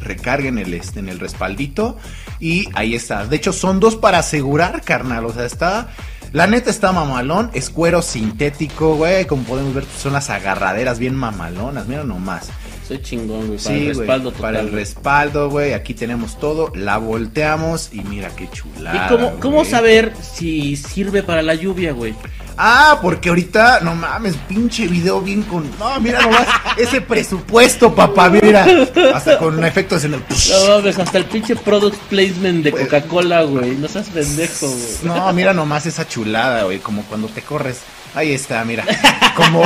recarguen el, este, en el respaldito. Y ahí está. De hecho, son dos para asegurar, carnal. O sea, está. La neta está mamalón. Es cuero sintético, güey. Como podemos ver, son las agarraderas bien mamalonas. Mira nomás. Soy chingón, güey, para Sí, el respaldo total. para el respaldo, güey. Aquí tenemos todo. La volteamos y mira qué chulada. ¿Y cómo, cómo saber si sirve para la lluvia, güey? Ah, porque ahorita, no mames, pinche video bien con. No, mira nomás, ese presupuesto, papá, mira. Hasta con efectos en el. No mames, hasta el pinche product placement de Coca-Cola, güey. No seas pendejo, güey. No, mira nomás esa chulada, güey, como cuando te corres. Ahí está, mira. Como.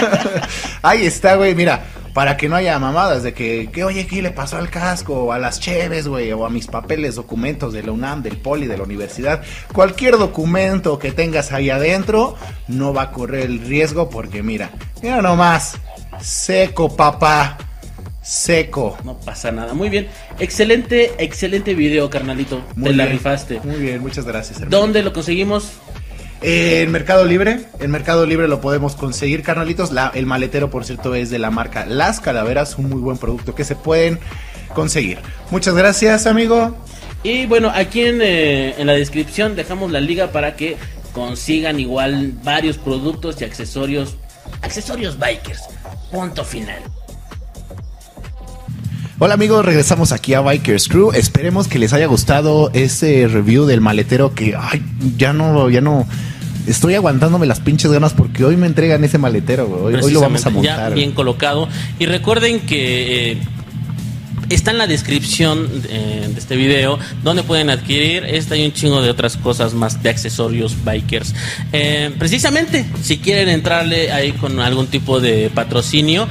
Ahí está, güey, mira. Para que no haya mamadas de que, que oye, ¿qué le pasó al casco? O a las cheves, güey, o a mis papeles, documentos de la UNAM, del Poli, de la universidad. Cualquier documento que tengas ahí adentro no va a correr el riesgo porque, mira, mira nomás. Seco, papá. Seco. No pasa nada. Muy bien. Excelente, excelente video, carnalito. Muy Te la rifaste. Muy bien, muchas gracias. hermano. ¿Dónde lo conseguimos? En Mercado Libre, en Mercado Libre lo podemos conseguir, carnalitos. La- el maletero, por cierto, es de la marca Las Calaveras, un muy buen producto que se pueden conseguir. Muchas gracias, amigo. Y bueno, aquí en, eh, en la descripción dejamos la liga para que consigan igual varios productos y accesorios. Accesorios bikers. Punto final. Hola amigos, regresamos aquí a Bikers Crew. Esperemos que les haya gustado ese review del maletero que ay, ya no, ya no. Estoy aguantándome las pinches ganas porque hoy me entregan ese maletero, güey. Hoy, hoy lo vamos a montar. Ya bien colocado. Y recuerden que eh, está en la descripción eh, de este video donde pueden adquirir. Esta y un chingo de otras cosas más de accesorios bikers. Eh, precisamente, si quieren entrarle ahí con algún tipo de patrocinio.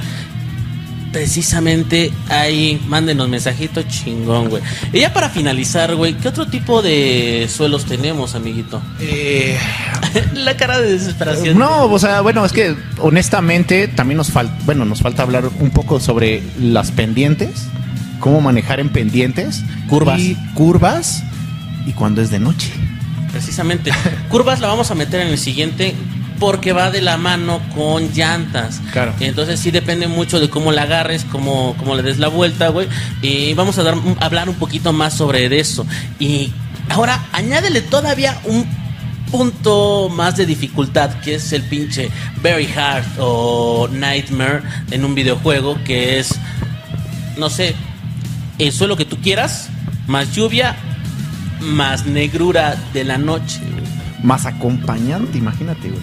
Precisamente ahí, mándenos mensajito chingón, güey. Y ya para finalizar, güey, ¿qué otro tipo de suelos tenemos, amiguito? Eh, La cara de desesperación. No, o sea, bueno, es que honestamente también nos falta, bueno, nos falta hablar un poco sobre las pendientes, cómo manejar en pendientes, Curvas. y curvas y cuando es de noche. Precisamente. Curvas la vamos a meter en el siguiente porque va de la mano con llantas. Claro. Entonces sí depende mucho de cómo la agarres, cómo, cómo le des la vuelta, güey. Y vamos a dar, hablar un poquito más sobre eso. Y ahora añádele todavía un punto más de dificultad que es el pinche Very Hard o Nightmare en un videojuego que es no sé el suelo que tú quieras más lluvia más negrura de la noche güey. Más acompañante, imagínate, güey.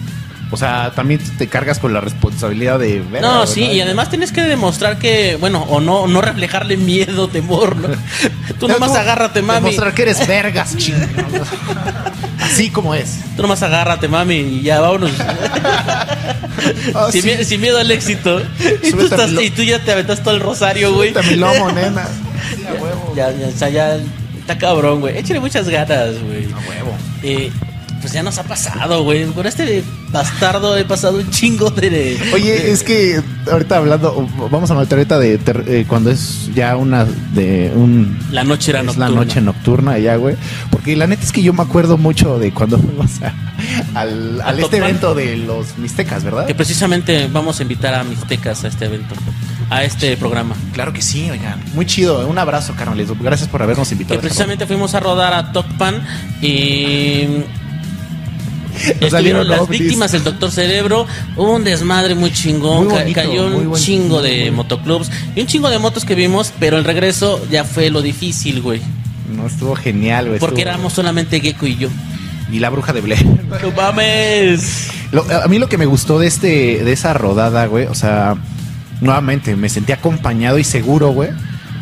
O sea, también te cargas con la responsabilidad de ver. No, sí, y además tienes que demostrar que, bueno, o no, no reflejarle miedo, temor, ¿no? Tú nomás agárrate, mami. Demostrar que eres vergas, chingado. Así como es. Tú nomás agárrate, mami, y ya vámonos. Ah, sin, sí. mie- sin miedo al éxito. Y tú, estás- y ya te aventas todo el rosario, güey. Mi lomo, nena. Ya, ya, o sea, ya está cabrón, güey. Échale muchas ganas, güey. A huevo. Eh, pues ya nos ha pasado, güey. Con este bastardo he pasado un chingo de. Oye, de- es que ahorita hablando, vamos a meter ahorita de ter- eh, cuando es ya una de un La noche era es nocturna. la noche nocturna ya, güey. Porque la neta es que yo me acuerdo mucho de cuando fuimos a- al, ¿A al este evento de los Mixtecas, ¿verdad? Que precisamente vamos a invitar a Mixtecas a este evento, a este programa. Claro que sí, oigan. Muy chido. Un abrazo, carnales. Gracias por habernos Que invitado. este precisamente fuimos a rodar a Tokpan y. Nos salieron las ovnis. víctimas del Doctor Cerebro, hubo un desmadre muy chingón, Muy ca- bonito, cayó un chingo de motoclubs y un chingo de motos que vimos, pero el regreso ya fue lo difícil, güey. No, estuvo genial, güey. Porque estuvo- éramos solamente Gecko y yo. Y la bruja de Blair. ¡No mames! Lo- a mí lo que me gustó de este de esa rodada, güey, o sea, nuevamente me sentí acompañado y seguro, güey,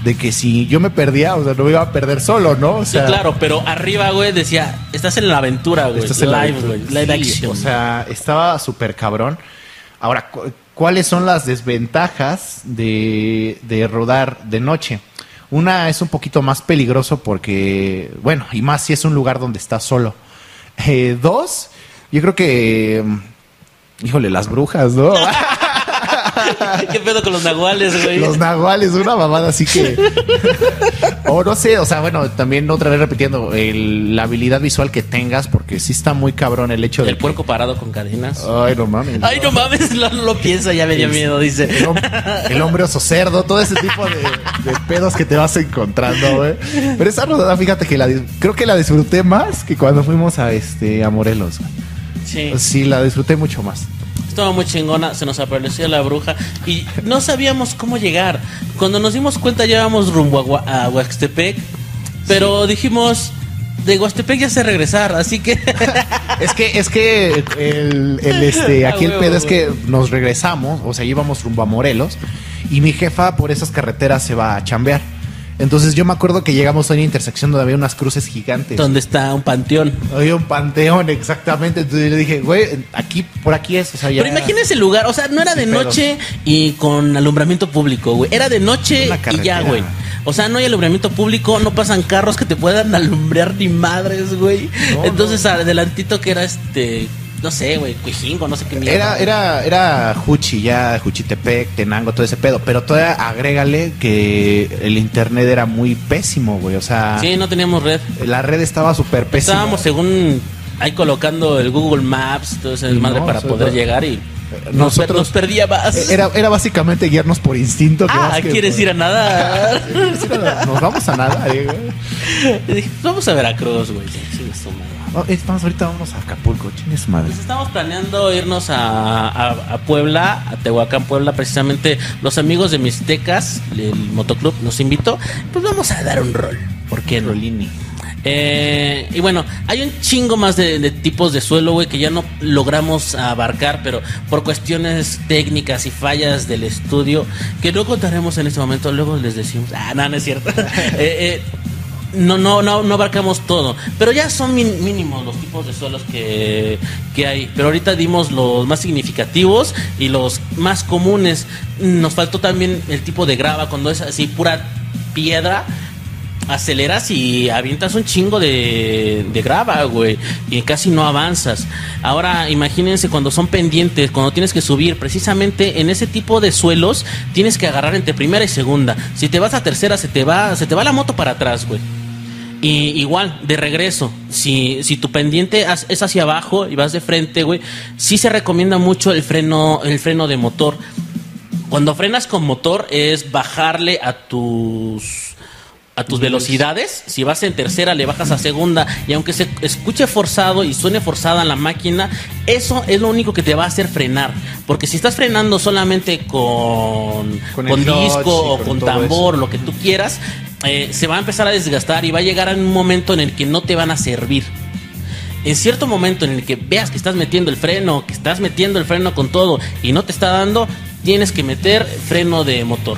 de que si yo me perdía, o sea, no me iba a perder solo, ¿no? O Sí, sea, claro, pero arriba, güey, decía, estás en la aventura, güey. estás en la Live, aventura. güey. Live Sí, action. O sea, estaba súper cabrón. Ahora, cu- ¿cuáles son las desventajas de, de rodar de noche? Una es un poquito más peligroso porque, bueno, y más si es un lugar donde estás solo. Eh, dos, yo creo que, mm, híjole, las brujas, ¿no? ¿Qué pedo con los nahuales, güey? Los nahuales, una mamada así que. o no sé, o sea, bueno, también otra vez repitiendo, el- la habilidad visual que tengas, porque sí está muy cabrón el hecho de. El puerco parado con cadenas. Ay, no mames. Ay, no mames, no lo piensa, ya me dio miedo, dice. El, hom- el hombre oso cerdo, todo ese tipo de, de pedos que te vas encontrando, güey. Pero esa rodada, fíjate que la creo que la disfruté más que cuando fuimos a este a Morelos. güey. Sí. Sí, la disfruté mucho más. Estaba muy chingona, se nos apareció la bruja y no sabíamos cómo llegar. Cuando nos dimos cuenta ya íbamos rumbo a, Huaxtepec, pero dijimos, de Huaxtepec ya sé regresar, así que... Es que, es que el, el, este, aquí el pedo es que nos regresamos, o sea, íbamos rumbo a Morelos, y mi jefa por esas carreteras se va a chambear. Entonces yo me acuerdo que llegamos a una intersección donde había unas cruces gigantes. donde está un panteón. Había un panteón, exactamente. Entonces yo le dije, güey, aquí, por aquí es. O sea, ya- Pero imagínense el lugar, o sea, no era de noche y con alumbramiento público, güey. Era de noche y ya, güey. O sea, no hay alumbramiento público, no pasan carros que te puedan alumbrar ni madres, güey. No, Entonces, adelantito que era este, no sé, güey, Cuijingo, no sé qué mierda. Era, era, era Juchi, ya, Juchitepec, Tenango, todo ese pedo. Pero todavía agrégale que el internet era muy pésimo, güey. O sea, Sí, no teníamos red. la red estaba súper pésima. Estábamos según ahí colocando el Google Maps, todo ese no, para poder llegar y nos, Nosotros- nos perdía más. Era, era básicamente guiarnos por instinto. que ah, que ¿quieres ir a nadar? ¿Quieres ir a- Nos vamos a nada, eh, güey. Dije, vamos a Veracruz, güey. Su madre. Oh, es más, ahorita vamos a Acapulco, chingue su madre. Pues estamos planeando irnos a, a- a Puebla, a Tehuacán, Puebla, precisamente los amigos de Mixtecas, el motoclub nos invitó, pues vamos a dar un rol, ¿por qué no? Eh, y bueno, hay un chingo más de, de tipos de suelo, güey, que ya no logramos abarcar, pero por cuestiones técnicas y fallas del estudio, que no contaremos en este momento, luego les decimos, ah, no, no es cierto. Eh, eh, no, no, no, no abarcamos todo, pero ya son mínimos los tipos de suelos que, que hay. Pero ahorita dimos los más significativos y los más comunes. Nos faltó también el tipo de grava, cuando es así pura piedra aceleras y avientas un chingo de, de grava, güey, y casi no avanzas. Ahora, imagínense cuando son pendientes, cuando tienes que subir, precisamente en ese tipo de suelos tienes que agarrar entre primera y segunda. Si te vas a tercera, se te va, se te va la moto para atrás, güey. Y igual, de regreso, si, si tu pendiente es hacia abajo y vas de frente, güey, sí se recomienda mucho el freno, el freno de motor. Cuando frenas con motor es bajarle a tus a tus velocidades. Si vas en tercera, le bajas a segunda. Y aunque se escuche forzado y suene forzada la máquina, eso es lo único que te va a hacer frenar. Porque si estás frenando solamente con, Con disco o con tambor, lo que tú quieras, eh, se va a empezar a desgastar y va a llegar a un momento en el que no te van a servir. En cierto momento en el que veas que estás metiendo el freno, que estás metiendo el freno con todo y no te está dando, tienes que meter freno de motor.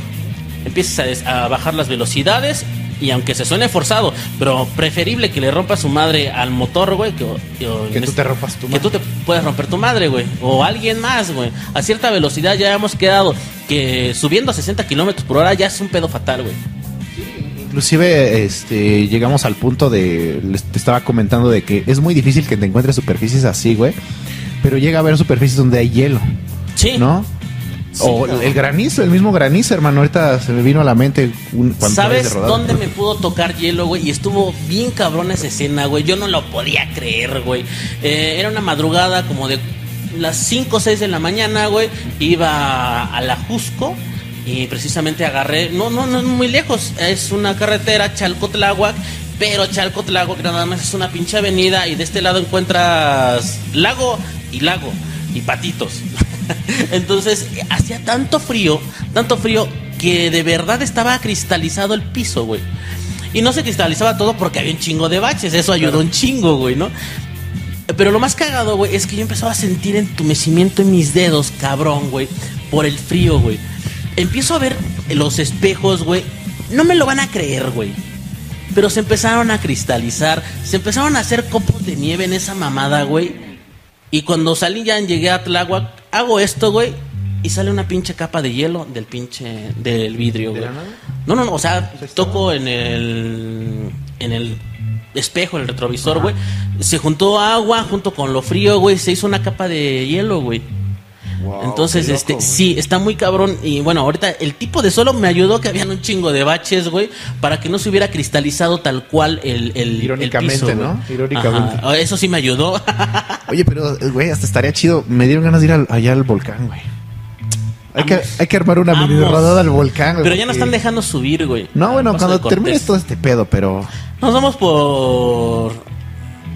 Empiezas a, bajar las velocidades y aunque se suene forzado, pero preferible que le rompa su madre al motor, güey, que, Que tú te rompas tu que madre. tú te puedas romper tu madre, güey, o alguien más, güey. A cierta velocidad ya hemos quedado que subiendo a 60 kilómetros por hora ya es un pedo fatal, güey. Inclusive este, llegamos al punto de, les te estaba comentando de que es muy difícil que te encuentres superficies así, güey. Pero llega a haber superficies donde hay hielo, Sí. ¿no? Sí, o el granizo, el mismo granizo, hermano. Ahorita se me vino a la mente un, cuando ¿Sabes dónde me pudo tocar hielo, güey? Y estuvo bien cabrón esa escena, güey. Yo no lo podía creer, güey. Eh, era una madrugada como de las 5 o 6 de la mañana, güey. Iba a la Jusco y precisamente agarré... No, no, no es muy lejos. Es una carretera Chalco-Tláhuac. Pero Chalco-Tláhuac nada más es una pinche avenida y de este lado encuentras lago y lago y patitos. Entonces, hacía tanto frío, tanto frío, que de verdad estaba cristalizado el piso, güey. Y no se cristalizaba todo porque había un chingo de baches, eso ayudó un chingo, güey, ¿no? Pero lo más cagado, güey, es que yo empezaba a sentir entumecimiento en mis dedos, cabrón, güey, por el frío, güey. Empiezo a ver los espejos, güey. No me lo van a creer, güey. Pero se empezaron a cristalizar, se empezaron a hacer copos de nieve en esa mamada, güey. Y cuando salí ya llegué a Tláhuac, hago esto, güey, y sale una pinche capa de hielo del pinche del vidrio, güey. No, no, no, o sea, toco en el en el espejo, el retrovisor, güey. Se juntó agua junto con lo frío, güey, se hizo una capa de hielo, güey. Entonces, este, sí, está muy cabrón. Y bueno, ahorita el tipo de suelo me ayudó que habían un chingo de baches, güey, para que no se hubiera cristalizado tal cual el, el, Irónicamente, el piso, ¿no? Irónicamente. Ajá, Eso sí me ayudó. Oye, pero, güey, hasta estaría chido. Me dieron ganas de ir al- allá al volcán, güey. Hay que, hay que armar una mini rodada al volcán, güey. Pero ya no están dejando subir, güey. No, bueno, cuando termines todo este pedo, pero. Nos vamos por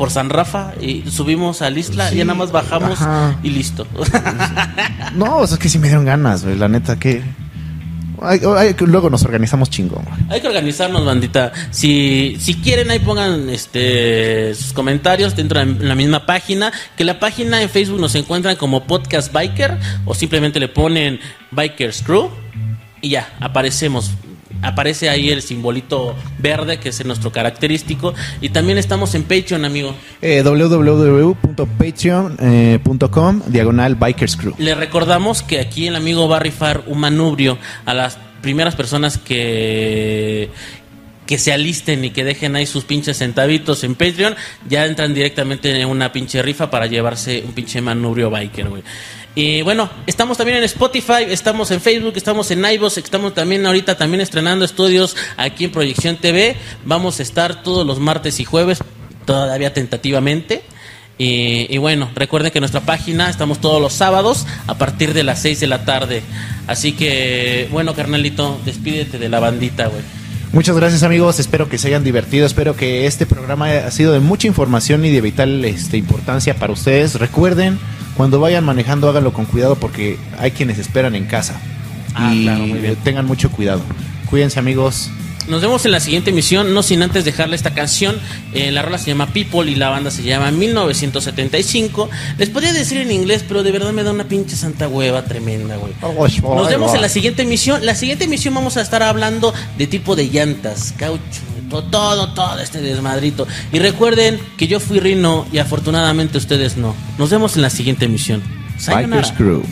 por San Rafa y subimos al isla Sí, y ya nada más bajamos ajá. y listo. No, o sea, es que sí me dieron ganas, güey. La neta, que. Luego nos organizamos chingón. Hay que organizarnos, bandita. Si, si quieren, ahí pongan este, sus comentarios dentro de la misma página. Que la página en Facebook nos encuentran como Podcast Biker o simplemente le ponen Bikers Crew y ya, aparecemos. Aparece ahí el simbolito verde que es nuestro característico. Y también estamos en Patreon, amigo. Eh, www.patreon.com diagonal Bikers Crew. Le recordamos que aquí el amigo va a rifar un manubrio a las primeras personas que que se alisten y que dejen ahí sus pinches centavitos en Patreon, ya entran directamente en una pinche rifa para llevarse un pinche manubrio biker, güey. Y bueno, estamos también en Spotify, estamos en Facebook, estamos en iVoox, estamos también ahorita también estrenando estudios aquí en Proyección TV. Vamos a estar todos los martes y jueves, todavía tentativamente. Y, bueno, recuerden que nuestra página estamos todos los sábados a partir de las 6 de la tarde. Así que, bueno, carnalito, despídete de la bandita, güey. Muchas gracias amigos, espero que se hayan divertido, espero que este programa haya sido de mucha información y de vital este, importancia para ustedes. Recuerden, cuando vayan manejando háganlo con cuidado porque hay quienes esperan en casa. Ah, y claro, muy bien. tengan mucho cuidado. Cuídense amigos. Nos vemos en la siguiente emisión, no sin antes dejarle esta canción. Eh, la rola se llama People y la banda se llama 1975. Les podría decir en inglés, pero de verdad me da una pinche santa hueva tremenda, güey. Nos vemos en la siguiente emisión. La siguiente emisión vamos a estar hablando de tipo de llantas, caucho, todo, todo este desmadrito. Y recuerden que yo fui Rino y afortunadamente ustedes no. Nos vemos en la siguiente emisión. Sayonara. Bikers Crew.